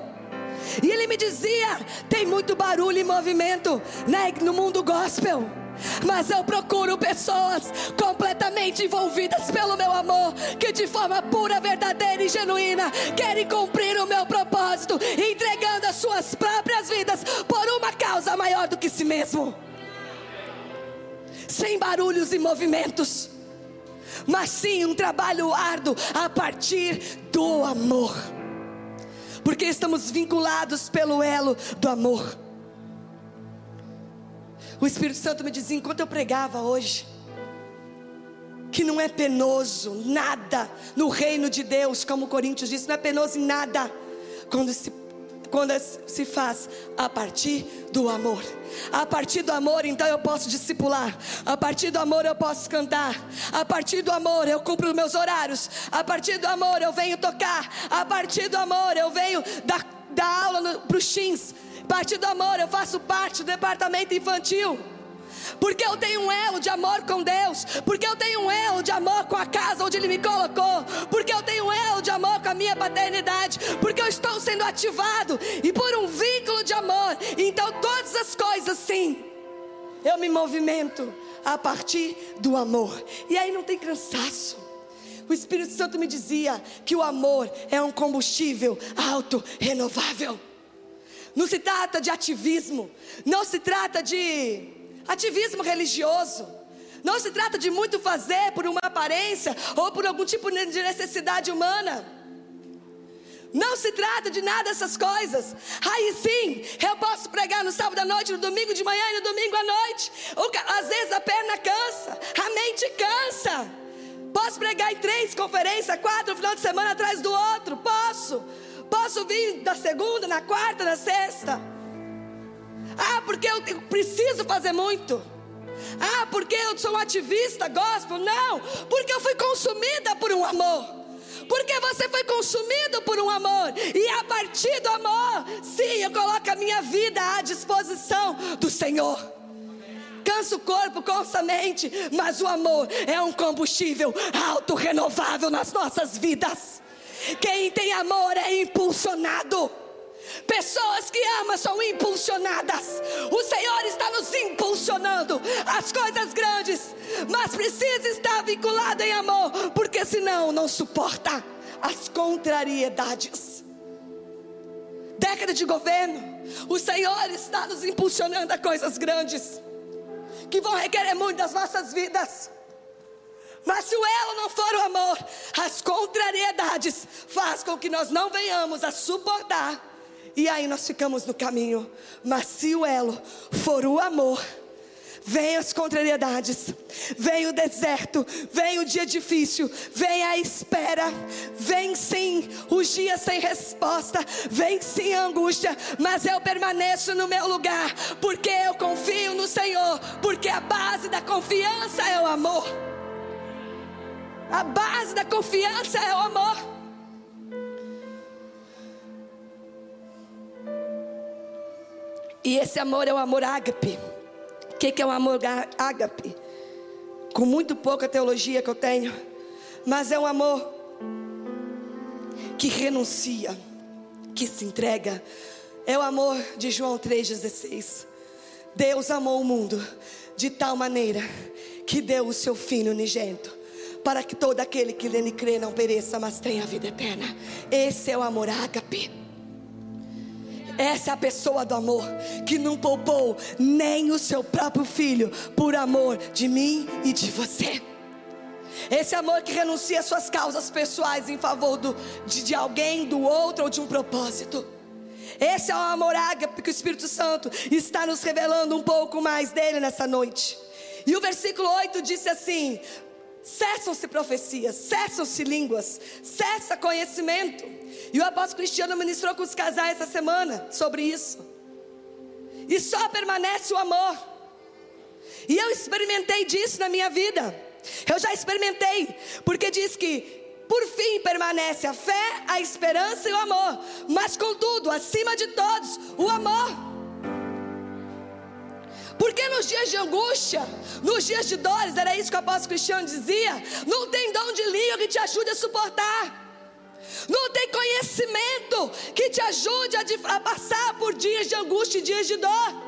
E ele me dizia: tem muito barulho e movimento né, no mundo gospel. Mas eu procuro pessoas completamente envolvidas pelo meu amor, que de forma pura, verdadeira e genuína querem cumprir o meu propósito, entregando as suas próprias vidas por uma causa maior do que si mesmo sem barulhos e movimentos, mas sim um trabalho árduo a partir do amor, porque estamos vinculados pelo elo do amor. O Espírito Santo me dizia enquanto eu pregava hoje, que não é penoso nada no reino de Deus, como Coríntios disse, não é penoso em nada quando se quando se faz a partir do amor. A partir do amor, então eu posso discipular. A partir do amor eu posso cantar. A partir do amor eu cumpro meus horários. A partir do amor eu venho tocar. A partir do amor eu venho dar, dar aula para os teens. A partir do amor eu faço parte do departamento infantil porque eu tenho um elo de amor com Deus, porque eu tenho um elo de amor com a casa onde Ele me colocou, porque eu tenho um elo de amor com a minha paternidade, porque eu estou sendo ativado e por um vínculo de amor. Então, todas as coisas, sim, eu me movimento a partir do amor, e aí não tem cansaço. O Espírito Santo me dizia que o amor é um combustível auto-renovável. Não se trata de ativismo, não se trata de ativismo religioso. Não se trata de muito fazer por uma aparência ou por algum tipo de necessidade humana. Não se trata de nada dessas coisas. Aí sim, eu posso pregar no sábado à noite, no domingo de manhã e no domingo à noite. Às vezes a perna cansa, a mente cansa. Posso pregar em três conferências, quatro, no final de semana atrás do outro. Posso. Posso vir da segunda, na quarta, na sexta. Ah, porque eu preciso fazer muito. Ah, porque eu sou um ativista gospel. Não, porque eu fui consumida por um amor. Porque você foi consumido por um amor. E a partir do amor, sim, eu coloco a minha vida à disposição do Senhor. Cansa o corpo, cansa a mente, mas o amor é um combustível auto-renovável nas nossas vidas. Quem tem amor é impulsionado. Pessoas que amam são impulsionadas. O Senhor está nos impulsionando às coisas grandes, mas precisa estar vinculado em amor, porque senão não suporta as contrariedades. Década de governo, o Senhor está nos impulsionando a coisas grandes que vão requerer muito das nossas vidas. Mas se o elo não for o amor, as contrariedades faz com que nós não venhamos a suportar e aí nós ficamos no caminho. Mas se o elo for o amor, vem as contrariedades, vem o deserto, vem o dia difícil, vem a espera, vem sim os dias sem resposta, vem sim a angústia, mas eu permaneço no meu lugar, porque eu confio no Senhor, porque a base da confiança é o amor. A base da confiança é o amor. E esse amor é o amor ágape. O que, é o amor ágape? Com muito pouca teologia que eu tenho, mas é um amor que renuncia, que se entrega. É o amor de João 3,16. Deus amou o mundo de tal maneira que deu o seu filho unigênito para que todo aquele que nele crê não pereça, mas tenha vida eterna. Esse é o amor ágape. Essa é a pessoa do amor que não poupou nem o seu próprio filho por amor de mim e de você. Esse amor que renuncia suas causas pessoais em favor do, de, de alguém, do outro ou de um propósito. Esse é o amor ágape que o Espírito Santo está nos revelando um pouco mais dele nessa noite. E o versículo 8 disse assim: Cessam-se profecias, cessam-se línguas, cessa conhecimento. E o apóstolo Cristiano ministrou com os casais essa semana sobre isso. E só permanece o amor. E eu experimentei disso na minha vida. Eu já experimentei, porque diz que por fim permanece a fé, a esperança e o amor, mas contudo, acima de todos, o amor. Porque nos dias de angústia, nos dias de dores, era isso que o apóstolo Cristiano dizia: não tem dom de língua que te ajude a suportar. Não tem conhecimento que te ajude a, a passar por dias de angústia e dias de dor.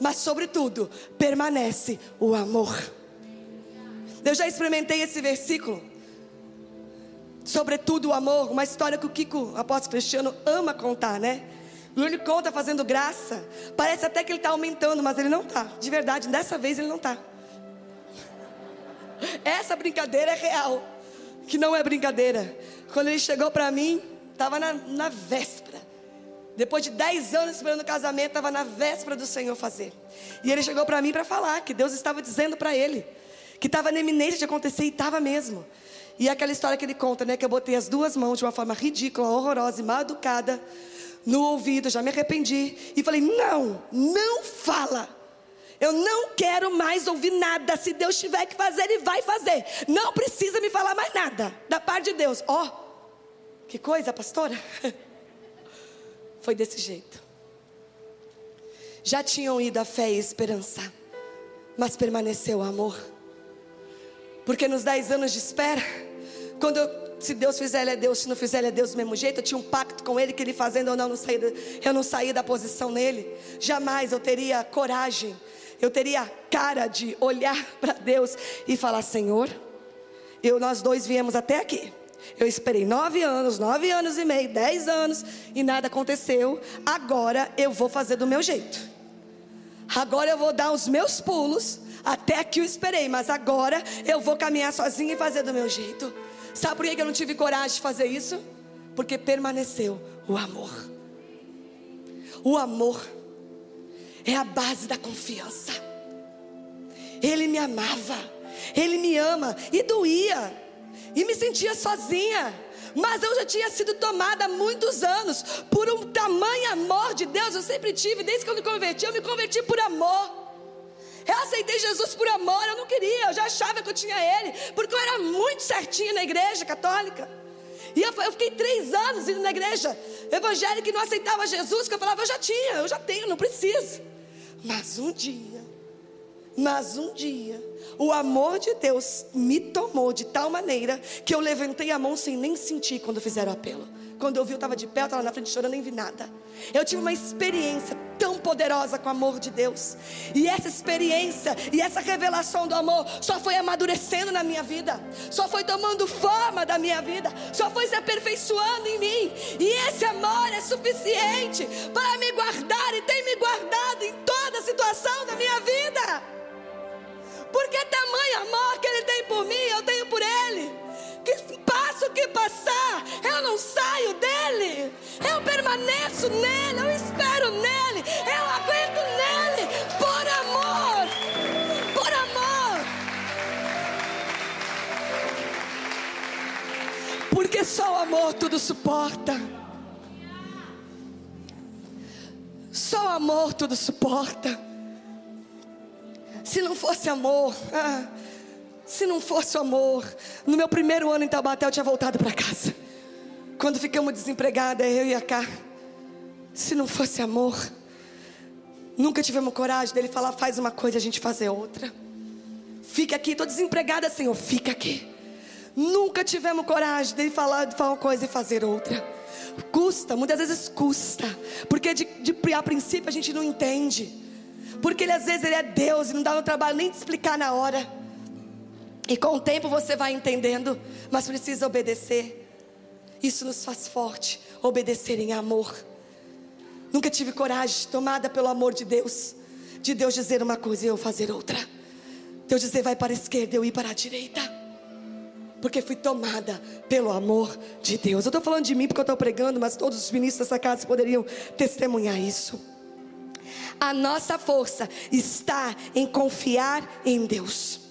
Mas, sobretudo, permanece o amor. Eu já experimentei esse versículo. Sobretudo o amor, uma história que o Kiko, apóstolo Cristiano, ama contar, né? E ele conta fazendo graça. Parece até que ele está aumentando, mas ele não está. De verdade, dessa vez ele não está. Essa brincadeira é real. Que não é brincadeira. Quando ele chegou para mim, estava na, na véspera. Depois de 10 anos esperando o casamento, estava na véspera do Senhor fazer. E ele chegou para mim para falar que Deus estava dizendo para ele que estava na iminência de acontecer e estava mesmo. E é aquela história que ele conta, né? Que eu botei as duas mãos de uma forma ridícula, horrorosa e mal educada no ouvido, já me arrependi. E falei: não, não fala. Eu não quero mais ouvir nada. Se Deus tiver que fazer, Ele vai fazer. Não precisa me falar mais nada. Da parte de Deus. Ó, oh, que coisa, pastora. Foi desse jeito. Já tinham ido a fé e a esperança, mas permaneceu o amor. Porque nos dez anos de espera, quando eu, se Deus fizer, Ele é Deus, se não fizer, Ele é Deus do mesmo jeito, eu tinha um pacto com Ele que Ele fazendo ou não, não eu não saía da posição nele. Jamais eu teria coragem, eu teria cara de olhar para Deus e falar: Senhor, eu, nós dois viemos até aqui. Eu esperei nove anos, nove anos e meio, dez anos e nada aconteceu. Agora eu vou fazer do meu jeito. Agora eu vou dar os meus pulos até aqui eu esperei, mas agora eu vou caminhar sozinha e fazer do meu jeito. Sabe por que eu não tive coragem de fazer isso? Porque permaneceu o amor. O amor é a base da confiança. Ele me amava, ele me ama e doía, e me sentia sozinha. Mas eu já tinha sido tomada há muitos anos por um tamanho amor de Deus. Eu sempre tive, desde que eu me converti, eu me converti por amor. Eu aceitei Jesus por amor, eu não queria, eu já achava que eu tinha Ele, porque eu era muito certinha na igreja católica. E eu, eu fiquei três anos indo na igreja evangélica e não aceitava Jesus, que eu falava, eu já tinha, eu já tenho, não preciso. Mas um dia, mas um dia, o amor de Deus me tomou de tal maneira que eu levantei a mão sem nem sentir quando fizeram o apelo. Quando eu vi, eu estava de pé, eu estava na frente chorando, nem vi nada. Eu tive uma experiência tão poderosa com o amor de Deus. E essa experiência e essa revelação do amor só foi amadurecendo na minha vida, só foi tomando forma da minha vida, só foi se aperfeiçoando em mim. E esse amor é suficiente para me guardar e tem me guardado em toda situação da minha vida. Porque tamanho amor que Ele tem por mim, eu tenho por Ele que passo que passar, eu não saio dele, eu permaneço nele, eu espero nele, eu aguento nele, por amor, por amor. Porque só o amor tudo suporta. Só o amor tudo suporta. Se não fosse amor, ah, se não fosse o amor, no meu primeiro ano em Taubaté eu tinha voltado para casa. Quando ficamos desempregadas, eu e a Cá. Se não fosse amor, nunca tivemos coragem dele falar, faz uma coisa, a gente fazer outra. Fica aqui, estou desempregada, Senhor, fica aqui. Nunca tivemos coragem dele falar, falar uma coisa e fazer outra. Custa, muitas vezes custa, porque de, de, a princípio a gente não entende. Porque ele às vezes ele é Deus e não dá no trabalho nem de explicar na hora. E com o tempo você vai entendendo, mas precisa obedecer. Isso nos faz forte, obedecer em amor. Nunca tive coragem, tomada pelo amor de Deus, de Deus dizer uma coisa e eu fazer outra. Deus dizer vai para a esquerda, eu ir para a direita. Porque fui tomada pelo amor de Deus. Eu estou falando de mim porque eu estou pregando, mas todos os ministros dessa casa poderiam testemunhar isso. A nossa força está em confiar em Deus.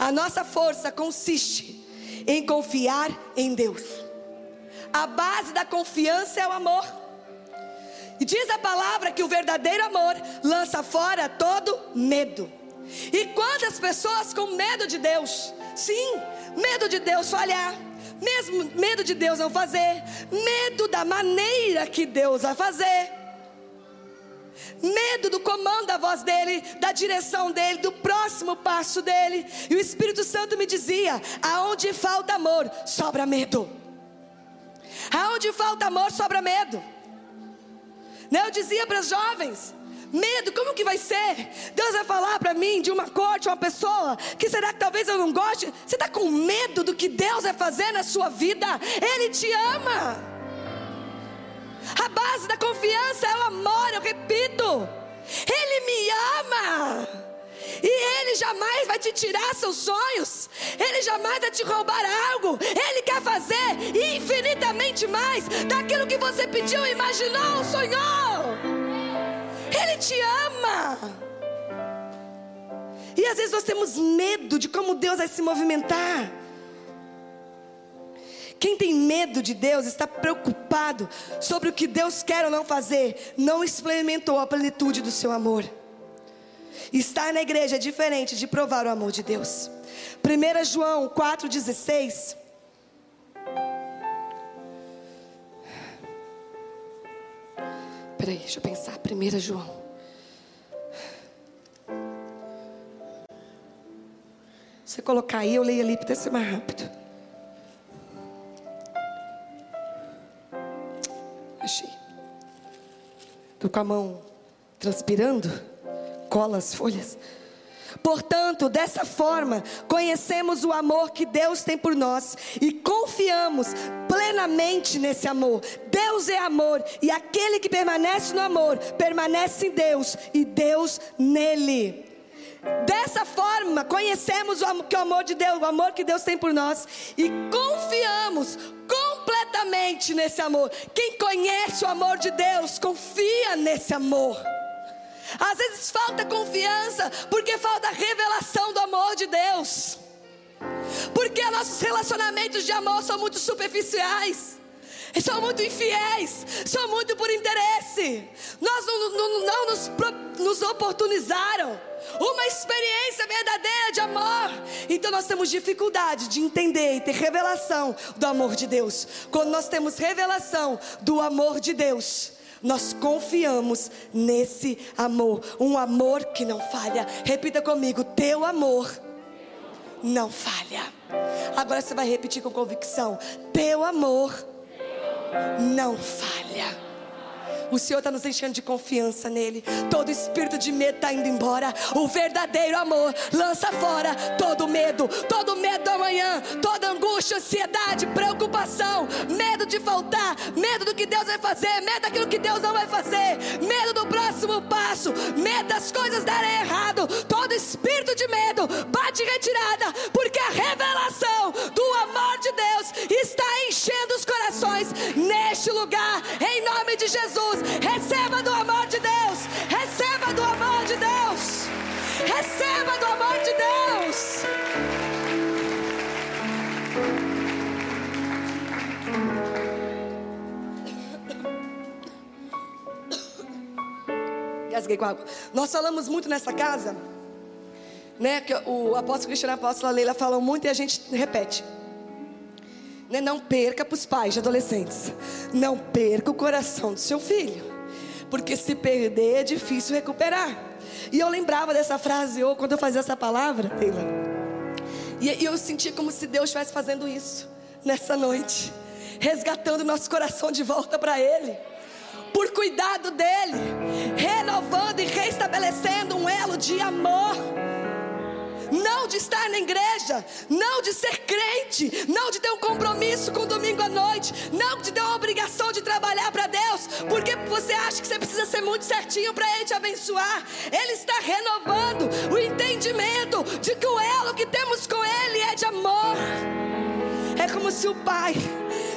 A nossa força consiste em confiar em Deus. A base da confiança é o amor. E diz a palavra que o verdadeiro amor lança fora todo medo. E quantas pessoas com medo de Deus, sim, medo de Deus falhar, mesmo medo de Deus não fazer, medo da maneira que Deus vai fazer medo do comando da voz dele, da direção dele, do próximo passo dele. E o Espírito Santo me dizia: aonde falta amor, sobra medo. Aonde falta amor, sobra medo. Né, eu dizia para os jovens: medo, como que vai ser? Deus vai falar para mim de uma corte, uma pessoa que será que talvez eu não goste? Você está com medo do que Deus vai fazer na sua vida? Ele te ama. A base da confiança é o amor, eu repito. Ele me ama. E Ele jamais vai te tirar seus sonhos. Ele jamais vai te roubar algo. Ele quer fazer infinitamente mais daquilo que você pediu, imaginou, sonhou. Ele te ama. E às vezes nós temos medo de como Deus vai se movimentar. Quem tem medo de Deus, está preocupado sobre o que Deus quer ou não fazer, não experimentou a plenitude do seu amor. Estar na igreja é diferente de provar o amor de Deus. 1 João 4,16. Peraí, deixa eu pensar. 1 João. Você colocar aí, eu leio ali para ser mais rápido. Estou com a mão transpirando, cola as folhas. Portanto, dessa forma, conhecemos o amor que Deus tem por nós e confiamos plenamente nesse amor. Deus é amor e aquele que permanece no amor permanece em Deus e Deus nele. Dessa forma, conhecemos o que o amor de Deus, o amor que Deus tem por nós e confiamos completamente nesse amor. Quem conhece o amor de Deus, confia nesse amor. Às vezes falta confiança porque falta revelação do amor de Deus. Porque nossos relacionamentos de amor são muito superficiais. São muito infiéis, são muito por interesse. Nós não, não, não nos, nos oportunizaram uma experiência verdadeira de amor. Então nós temos dificuldade de entender e ter revelação do amor de Deus. Quando nós temos revelação do amor de Deus, nós confiamos nesse amor, um amor que não falha. Repita comigo: teu amor não falha. Agora você vai repetir com convicção: teu amor não falha. O Senhor está nos enchendo de confiança nele. Todo espírito de medo está indo embora. O verdadeiro amor lança fora todo medo, todo medo do amanhã, toda angústia, ansiedade, preocupação, medo de faltar, medo do que Deus vai fazer, medo daquilo que Deus não vai fazer, medo do próximo passo, medo das coisas darem errado. Todo espírito de medo bate retirada, porque a revelação do neste lugar, em nome de Jesus. Receba do amor de Deus. Receba do amor de Deus. Receba do amor de Deus. Com água. Nós falamos muito nessa casa, né? Que o apóstolo Cristiano e a apóstola Leila falam muito e a gente repete. Né? Não perca para os pais de adolescentes. Não perca o coração do seu filho. Porque se perder é difícil recuperar. E eu lembrava dessa frase, ou quando eu fazia essa palavra, Leila. E eu sentia como se Deus estivesse fazendo isso nessa noite. Resgatando nosso coração de volta para Ele. Por cuidado dEle. Renovando e restabelecendo um elo de amor não de estar na igreja, não de ser crente, não de ter um compromisso com domingo à noite, não de ter uma obrigação de trabalhar para Deus, porque você acha que você precisa ser muito certinho para Ele te abençoar. Ele está renovando o entendimento de que o elo que temos com Ele é de amor. É como se o pai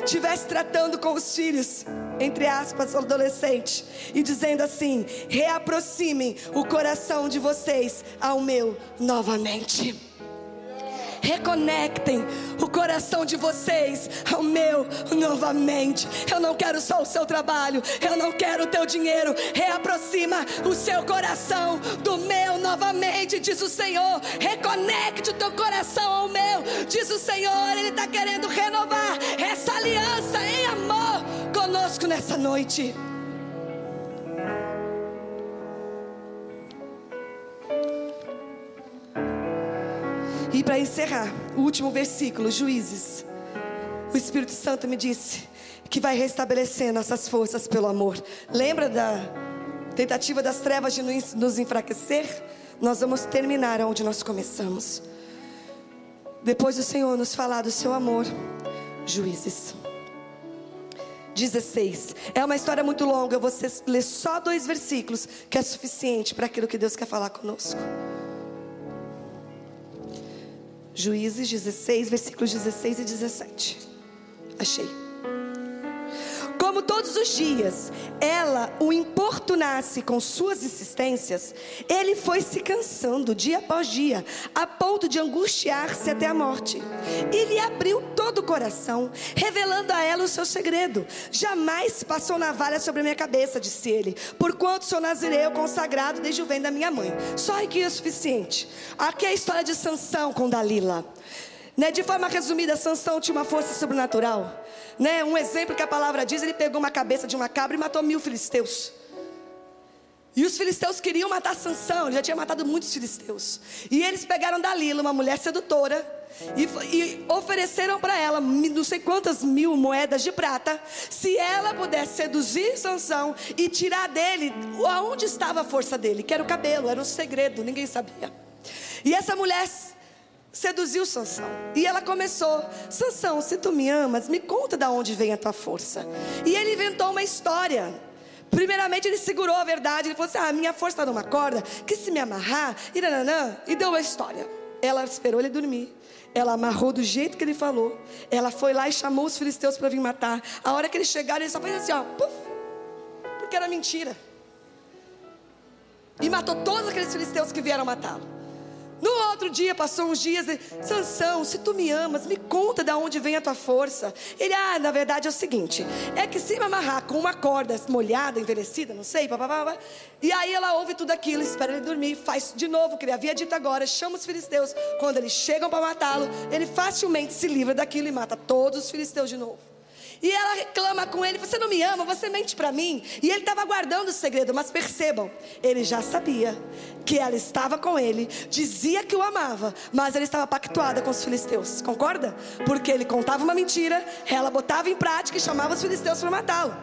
estivesse tratando com os filhos, entre aspas, adolescente, e dizendo assim: reaproximem o coração de vocês ao meu novamente reconectem o coração de vocês ao meu novamente. Eu não quero só o seu trabalho, eu não quero o teu dinheiro. Reaproxima o seu coração do meu novamente, diz o Senhor. Reconecte o teu coração ao meu, diz o Senhor. Ele está querendo renovar essa aliança em amor conosco nessa noite. E para encerrar, o último versículo, Juízes. O Espírito Santo me disse que vai restabelecer nossas forças pelo amor. Lembra da tentativa das trevas de nos enfraquecer? Nós vamos terminar onde nós começamos. Depois do Senhor nos falar do seu amor, Juízes. 16. É uma história muito longa, vou ler só dois versículos, que é suficiente para aquilo que Deus quer falar conosco. Juízes 16, versículos 16 e 17. Achei como todos os dias ela o importunasse com suas insistências, ele foi se cansando dia após dia, a ponto de angustiar-se até a morte. E lhe abriu todo o coração, revelando a ela o seu segredo. Jamais passou navalha sobre a minha cabeça, disse ele, porquanto sou nazireu consagrado desde o ventre da minha mãe. Só aqui é o suficiente. Aqui é a história de Sansão com Dalila. Né? De forma resumida, Sansão tinha uma força sobrenatural. Né? Um exemplo que a palavra diz: ele pegou uma cabeça de uma cabra e matou mil filisteus. E os filisteus queriam matar Sansão, ele já tinha matado muitos filisteus. E eles pegaram Dalila, uma mulher sedutora, e, e ofereceram para ela não sei quantas mil moedas de prata, se ela pudesse seduzir Sansão e tirar dele aonde estava a força dele, que era o cabelo, era um segredo, ninguém sabia. E essa mulher seduziu Sansão. E ela começou: Sansão, se tu me amas, me conta de onde vem a tua força. E ele inventou uma história. Primeiramente ele segurou a verdade, ele falou assim: Ah, minha força está numa corda, que se me amarrar, e nananã, e deu uma história. Ela esperou ele dormir. Ela amarrou do jeito que ele falou. Ela foi lá e chamou os filisteus para vir matar. A hora que eles chegaram, ele só fez assim, ó, porque era mentira. E matou todos aqueles filisteus que vieram matá-lo. No outro dia, passou uns dias, Sansão, se tu me amas, me conta de onde vem a tua força. Ele, ah, na verdade é o seguinte: é que se me amarrar com uma corda molhada, envelhecida, não sei, papapá, e aí ela ouve tudo aquilo, espera ele dormir, faz de novo o que ele havia dito agora, chama os filisteus. Quando eles chegam para matá-lo, ele facilmente se livra daquilo e mata todos os filisteus de novo. E ela reclama com ele: Você não me ama, você mente para mim. E ele estava guardando o segredo, mas percebam, ele já sabia que ela estava com ele, dizia que o amava, mas ele estava pactuada com os filisteus. Concorda? Porque ele contava uma mentira, ela botava em prática e chamava os filisteus para matá-lo.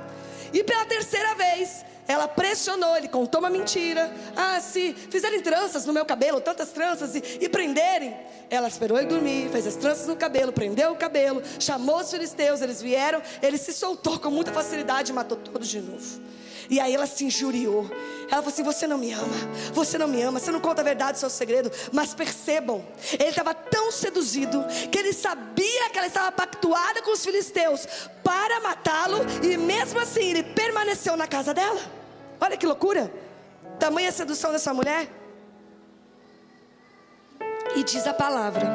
E pela terceira vez, ela pressionou, ele contou uma mentira. Ah, se fizerem tranças no meu cabelo, tantas tranças, e, e prenderem. Ela esperou ele dormir, fez as tranças no cabelo, prendeu o cabelo, chamou os filisteus, eles vieram, ele se soltou com muita facilidade e matou todos de novo. E aí ela se injuriou. Ela falou assim: Você não me ama, você não me ama, você não conta a verdade, seu segredo. Mas percebam, ele estava tão seduzido que ele sabia que ela estava pactuada com os filisteus para matá-lo, e mesmo assim ele permaneceu na casa dela. Olha que loucura! Tamanha sedução dessa mulher. E diz a palavra.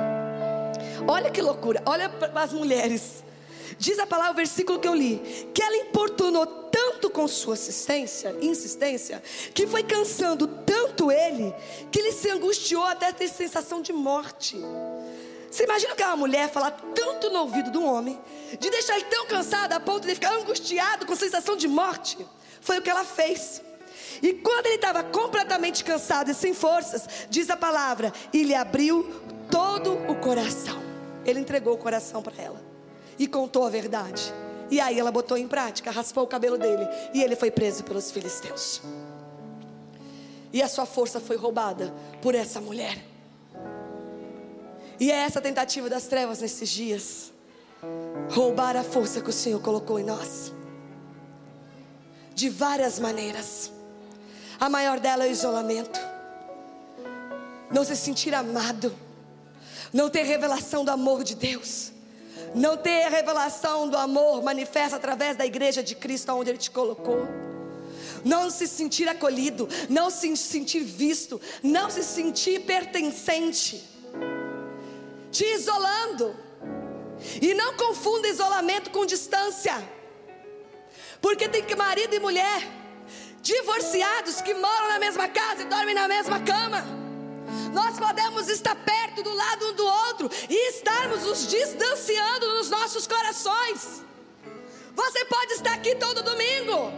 Olha que loucura, olha as mulheres. Diz a palavra, o versículo que eu li, que ela importunou tanto com sua assistência, insistência, que foi cansando tanto ele, que ele se angustiou até ter sensação de morte. Você imagina aquela mulher falar tanto no ouvido do homem, de deixar ele tão cansado a ponto de ficar angustiado com sensação de morte? Foi o que ela fez. E quando ele estava completamente cansado e sem forças, diz a palavra, e lhe abriu todo o coração. Ele entregou o coração para ela e contou a verdade. E aí ela botou em prática, raspou o cabelo dele e ele foi preso pelos filisteus. E a sua força foi roubada por essa mulher. E é essa tentativa das trevas nesses dias roubar a força que o Senhor colocou em nós. De várias maneiras. A maior dela é o isolamento. Não se sentir amado. Não ter revelação do amor de Deus. Não ter a revelação do amor manifesta através da igreja de Cristo onde Ele te colocou. Não se sentir acolhido, não se sentir visto, não se sentir pertencente. Te isolando. E não confunda isolamento com distância. Porque tem que marido e mulher divorciados que moram na mesma casa e dormem na mesma cama. Nós podemos estar perto do lado um do outro e estarmos nos distanciando nos nossos corações. Você pode estar aqui todo domingo,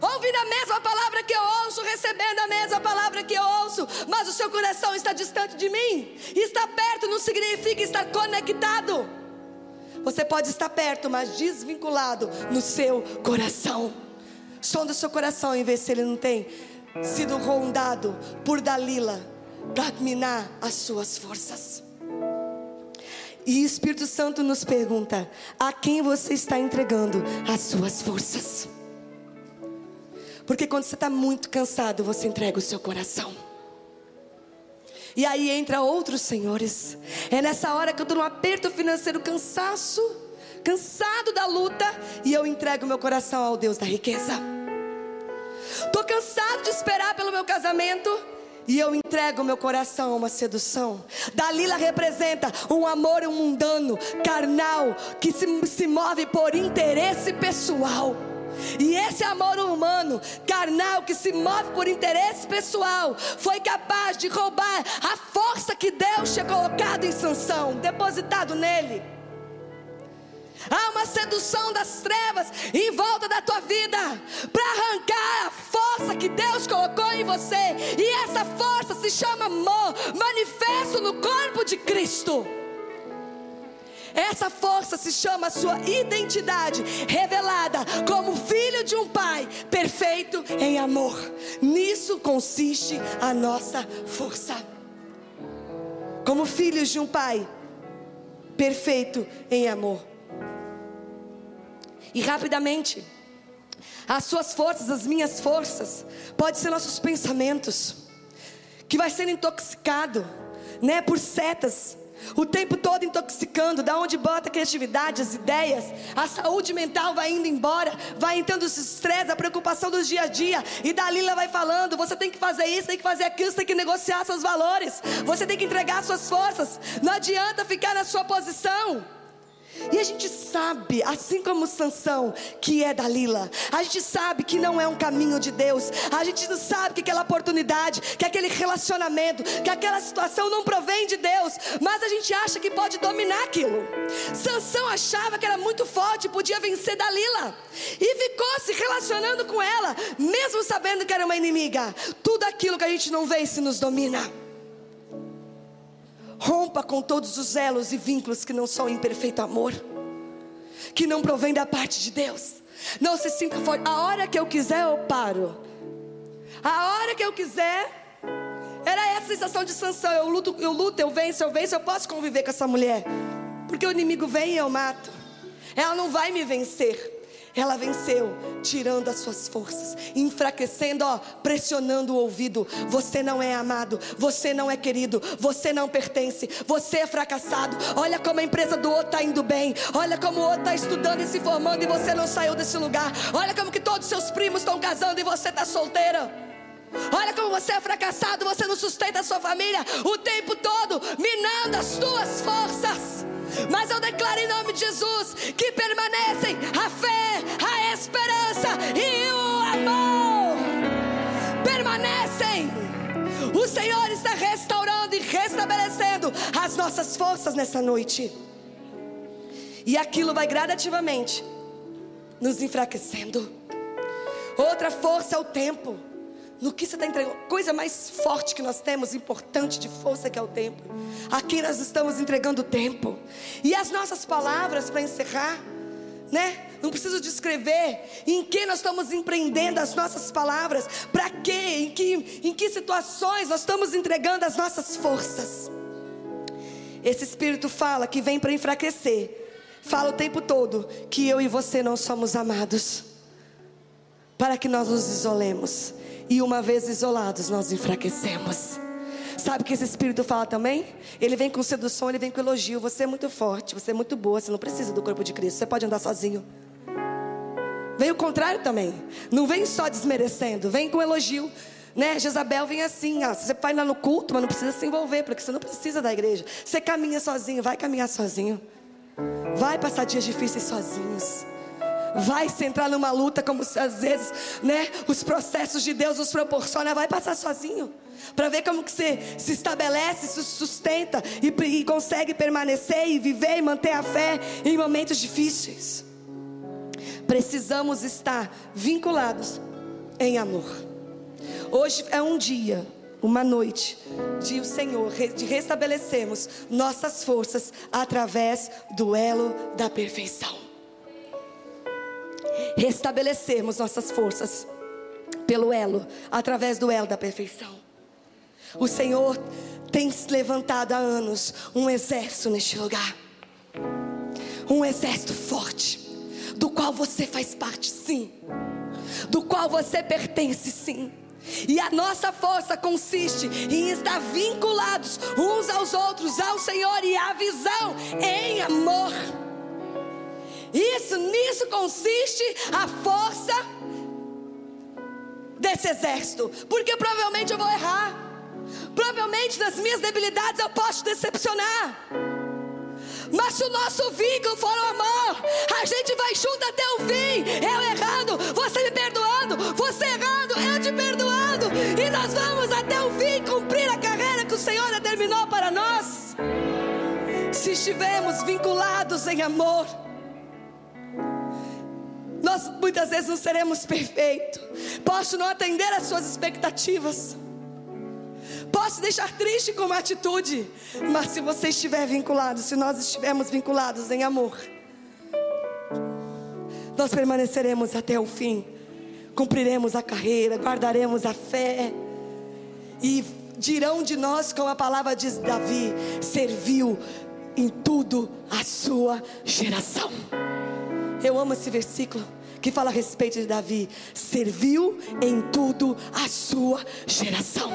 ouvindo a mesma palavra que eu ouço, recebendo a mesma palavra que eu ouço, mas o seu coração está distante de mim. Estar perto não significa estar conectado. Você pode estar perto, mas desvinculado no seu coração. Sonda o seu coração e vê se ele não tem sido rondado por Dalila para minar as suas forças. E o Espírito Santo nos pergunta: a quem você está entregando as suas forças? Porque quando você está muito cansado, você entrega o seu coração. E aí entra outros senhores. É nessa hora que eu estou num aperto financeiro, cansaço, cansado da luta, e eu entrego meu coração ao Deus da riqueza. Estou cansado de esperar pelo meu casamento. E eu entrego meu coração a uma sedução. Dalila representa um amor mundano, carnal, que se, se move por interesse pessoal. E esse amor humano, carnal, que se move por interesse pessoal, foi capaz de roubar a força que Deus tinha colocado em Sansão, depositado nele. Há uma sedução das trevas em volta da tua vida para arrancar a força que Deus colocou em você. E essa força se chama amor, manifesto no corpo de Cristo. Essa força se chama a sua identidade revelada como filho de um pai perfeito em amor. Nisso consiste a nossa força. Como filhos de um pai perfeito em amor. E rapidamente, as suas forças, as minhas forças, pode ser nossos pensamentos, que vai ser intoxicado, né, por setas o tempo todo intoxicando, da onde bota a criatividade, as ideias, a saúde mental vai indo embora, vai entrando o estresse, a preocupação do dia a dia, e Dalila vai falando: você tem que fazer isso, tem que fazer aquilo, você tem que negociar seus valores, você tem que entregar suas forças, não adianta ficar na sua posição. E a gente sabe, assim como Sansão, que é Dalila, a gente sabe que não é um caminho de Deus. A gente sabe que aquela oportunidade, que aquele relacionamento, que aquela situação não provém de Deus, mas a gente acha que pode dominar aquilo. Sansão achava que era muito forte, podia vencer Dalila. E ficou se relacionando com ela, mesmo sabendo que era uma inimiga. Tudo aquilo que a gente não se nos domina. Rompa com todos os elos e vínculos que não são em perfeito amor, que não provém da parte de Deus. Não se sinta forte. A hora que eu quiser, eu paro. A hora que eu quiser, era essa sensação de sanção. Eu luto, eu luto, eu venço, eu venço, eu posso conviver com essa mulher. Porque o inimigo vem e eu mato. Ela não vai me vencer. Ela venceu, tirando as suas forças, enfraquecendo, ó, pressionando o ouvido. Você não é amado, você não é querido, você não pertence, você é fracassado. Olha como a empresa do outro está indo bem. Olha como o outro está estudando e se formando e você não saiu desse lugar. Olha como que todos seus primos estão casando e você está solteira. Olha como você é fracassado, você não sustenta a sua família o tempo todo, minando as suas forças. Mas eu declaro em nome de Jesus que permanecem a fé, a esperança e o amor. Permanecem. O Senhor está restaurando e restabelecendo as nossas forças nessa noite. E aquilo vai gradativamente nos enfraquecendo. Outra força é o tempo no que você está entregando. Coisa mais forte que nós temos, importante de força que é o tempo. Aqui nós estamos entregando tempo. E as nossas palavras para encerrar, né? Não preciso descrever em que nós estamos empreendendo as nossas palavras, para quê, em que, em que situações nós estamos entregando as nossas forças. esse espírito fala que vem para enfraquecer. Fala o tempo todo que eu e você não somos amados. Para que nós nos isolemos. E uma vez isolados, nós enfraquecemos. Sabe o que esse espírito fala também? Ele vem com sedução, ele vem com elogio. Você é muito forte, você é muito boa, você não precisa do corpo de Cristo, você pode andar sozinho. Vem o contrário também. Não vem só desmerecendo, vem com elogio. Né? Jezabel vem assim, ó, você vai lá no culto, mas não precisa se envolver, porque você não precisa da igreja. Você caminha sozinho, vai caminhar sozinho. Vai passar dias difíceis sozinhos. Vai se entrar numa luta como às vezes, né, os processos de Deus nos proporcionam, vai passar sozinho. Para ver como que você se estabelece, se sustenta e, e consegue permanecer e viver e manter a fé em momentos difíceis. Precisamos estar vinculados em amor. Hoje é um dia, uma noite de o Senhor de restabelecermos nossas forças através do elo da perfeição. Restabelecermos nossas forças pelo elo, através do elo da perfeição. O Senhor tem levantado há anos um exército neste lugar. Um exército forte, do qual você faz parte, sim. Do qual você pertence, sim. E a nossa força consiste em estar vinculados uns aos outros, ao Senhor e à visão em amor. Isso, nisso consiste a força desse exército. Porque provavelmente eu vou errar. Provavelmente nas minhas debilidades eu posso decepcionar. Mas se o nosso vínculo for o amor, a gente vai junto até o fim. Eu errando, você me perdoando, você errando, eu te perdoando. E nós vamos até o fim cumprir a carreira que o Senhor determinou para nós. Se estivermos vinculados em amor, nós muitas vezes não seremos perfeitos. Posso não atender às suas expectativas. Posso deixar triste com uma atitude, mas se você estiver vinculado, se nós estivermos vinculados em amor, nós permaneceremos até o fim, cumpriremos a carreira, guardaremos a fé, e dirão de nós, como a palavra diz Davi: serviu em tudo a sua geração. Eu amo esse versículo que fala a respeito de Davi: serviu em tudo a sua geração.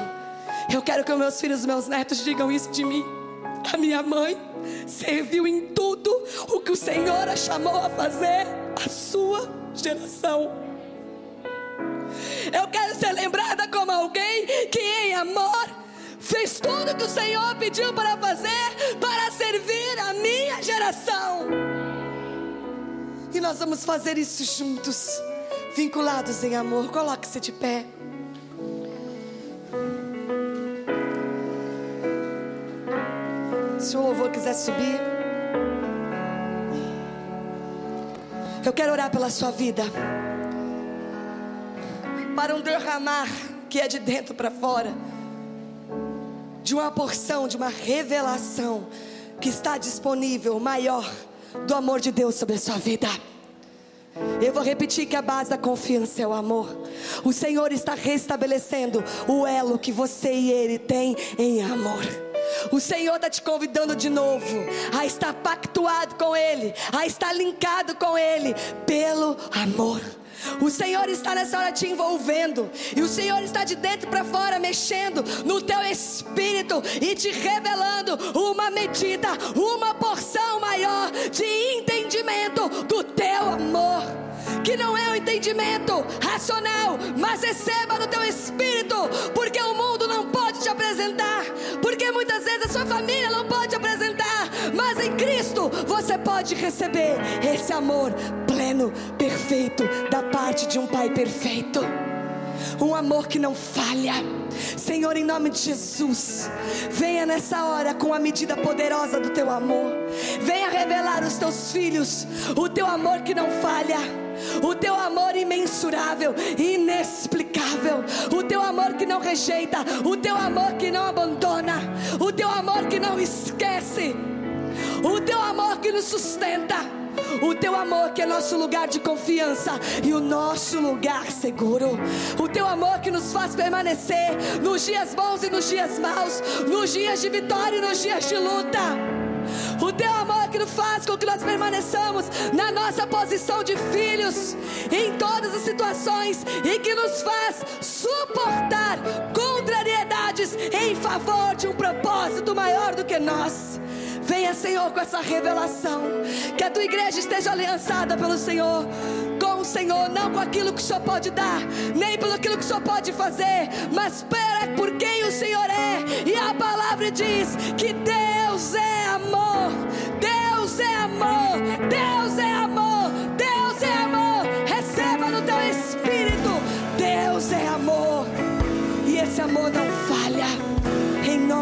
Eu quero que meus filhos meus netos digam isso de mim. A minha mãe serviu em tudo o que o Senhor a chamou a fazer, a sua geração. Eu quero ser lembrada como alguém que em amor fez tudo que o Senhor pediu para fazer para servir a minha geração. E nós vamos fazer isso juntos, vinculados em amor. Coloque-se de pé. Se o louvor quiser subir. Eu quero orar pela sua vida. Para um derramar que é de dentro para fora. De uma porção, de uma revelação que está disponível maior do amor de Deus sobre a sua vida. Eu vou repetir que a base da confiança é o amor. O Senhor está restabelecendo o elo que você e Ele têm em amor. O Senhor está te convidando de novo a estar pactuado com Ele, a estar linkado com Ele pelo amor. O Senhor está nessa hora te envolvendo, e o Senhor está de dentro para fora mexendo no teu espírito e te revelando uma medida, uma porção maior de entendimento do teu amor. Que não é um entendimento racional, mas receba no teu espírito, porque o mundo não pode te apresentar, porque muitas vezes a sua família não em Cristo você pode receber esse amor pleno, perfeito, da parte de um Pai perfeito. Um amor que não falha. Senhor, em nome de Jesus, venha nessa hora com a medida poderosa do teu amor. Venha revelar aos teus filhos o teu amor que não falha. O teu amor imensurável, inexplicável, o teu amor que não rejeita, o teu amor que não abandona, o teu amor que não esquece, o teu amor que nos sustenta, O teu amor que é nosso lugar de confiança e o nosso lugar seguro. O teu amor que nos faz permanecer nos dias bons e nos dias maus, nos dias de vitória e nos dias de luta. O teu amor que nos faz com que nós permaneçamos na nossa posição de filhos em todas as situações e que nos faz suportar contrariedades em favor de um propósito maior do que nós. Venha, Senhor, com essa revelação. Que a tua igreja esteja aliançada pelo Senhor. Com o Senhor, não com aquilo que o Senhor pode dar, nem pelo aquilo que o Senhor pode fazer, mas para por quem o Senhor é. E a palavra diz que Deus é amor. Deus é amor. Deus é amor. Deus é amor. Receba no teu espírito. Deus é amor. E esse amor não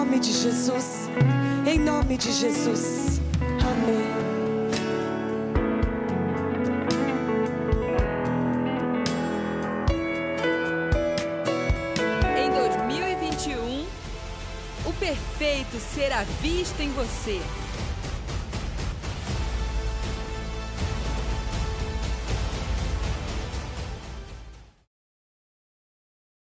nome de Jesus. Em nome de Jesus. Amém. Em 2021, o perfeito será visto em você.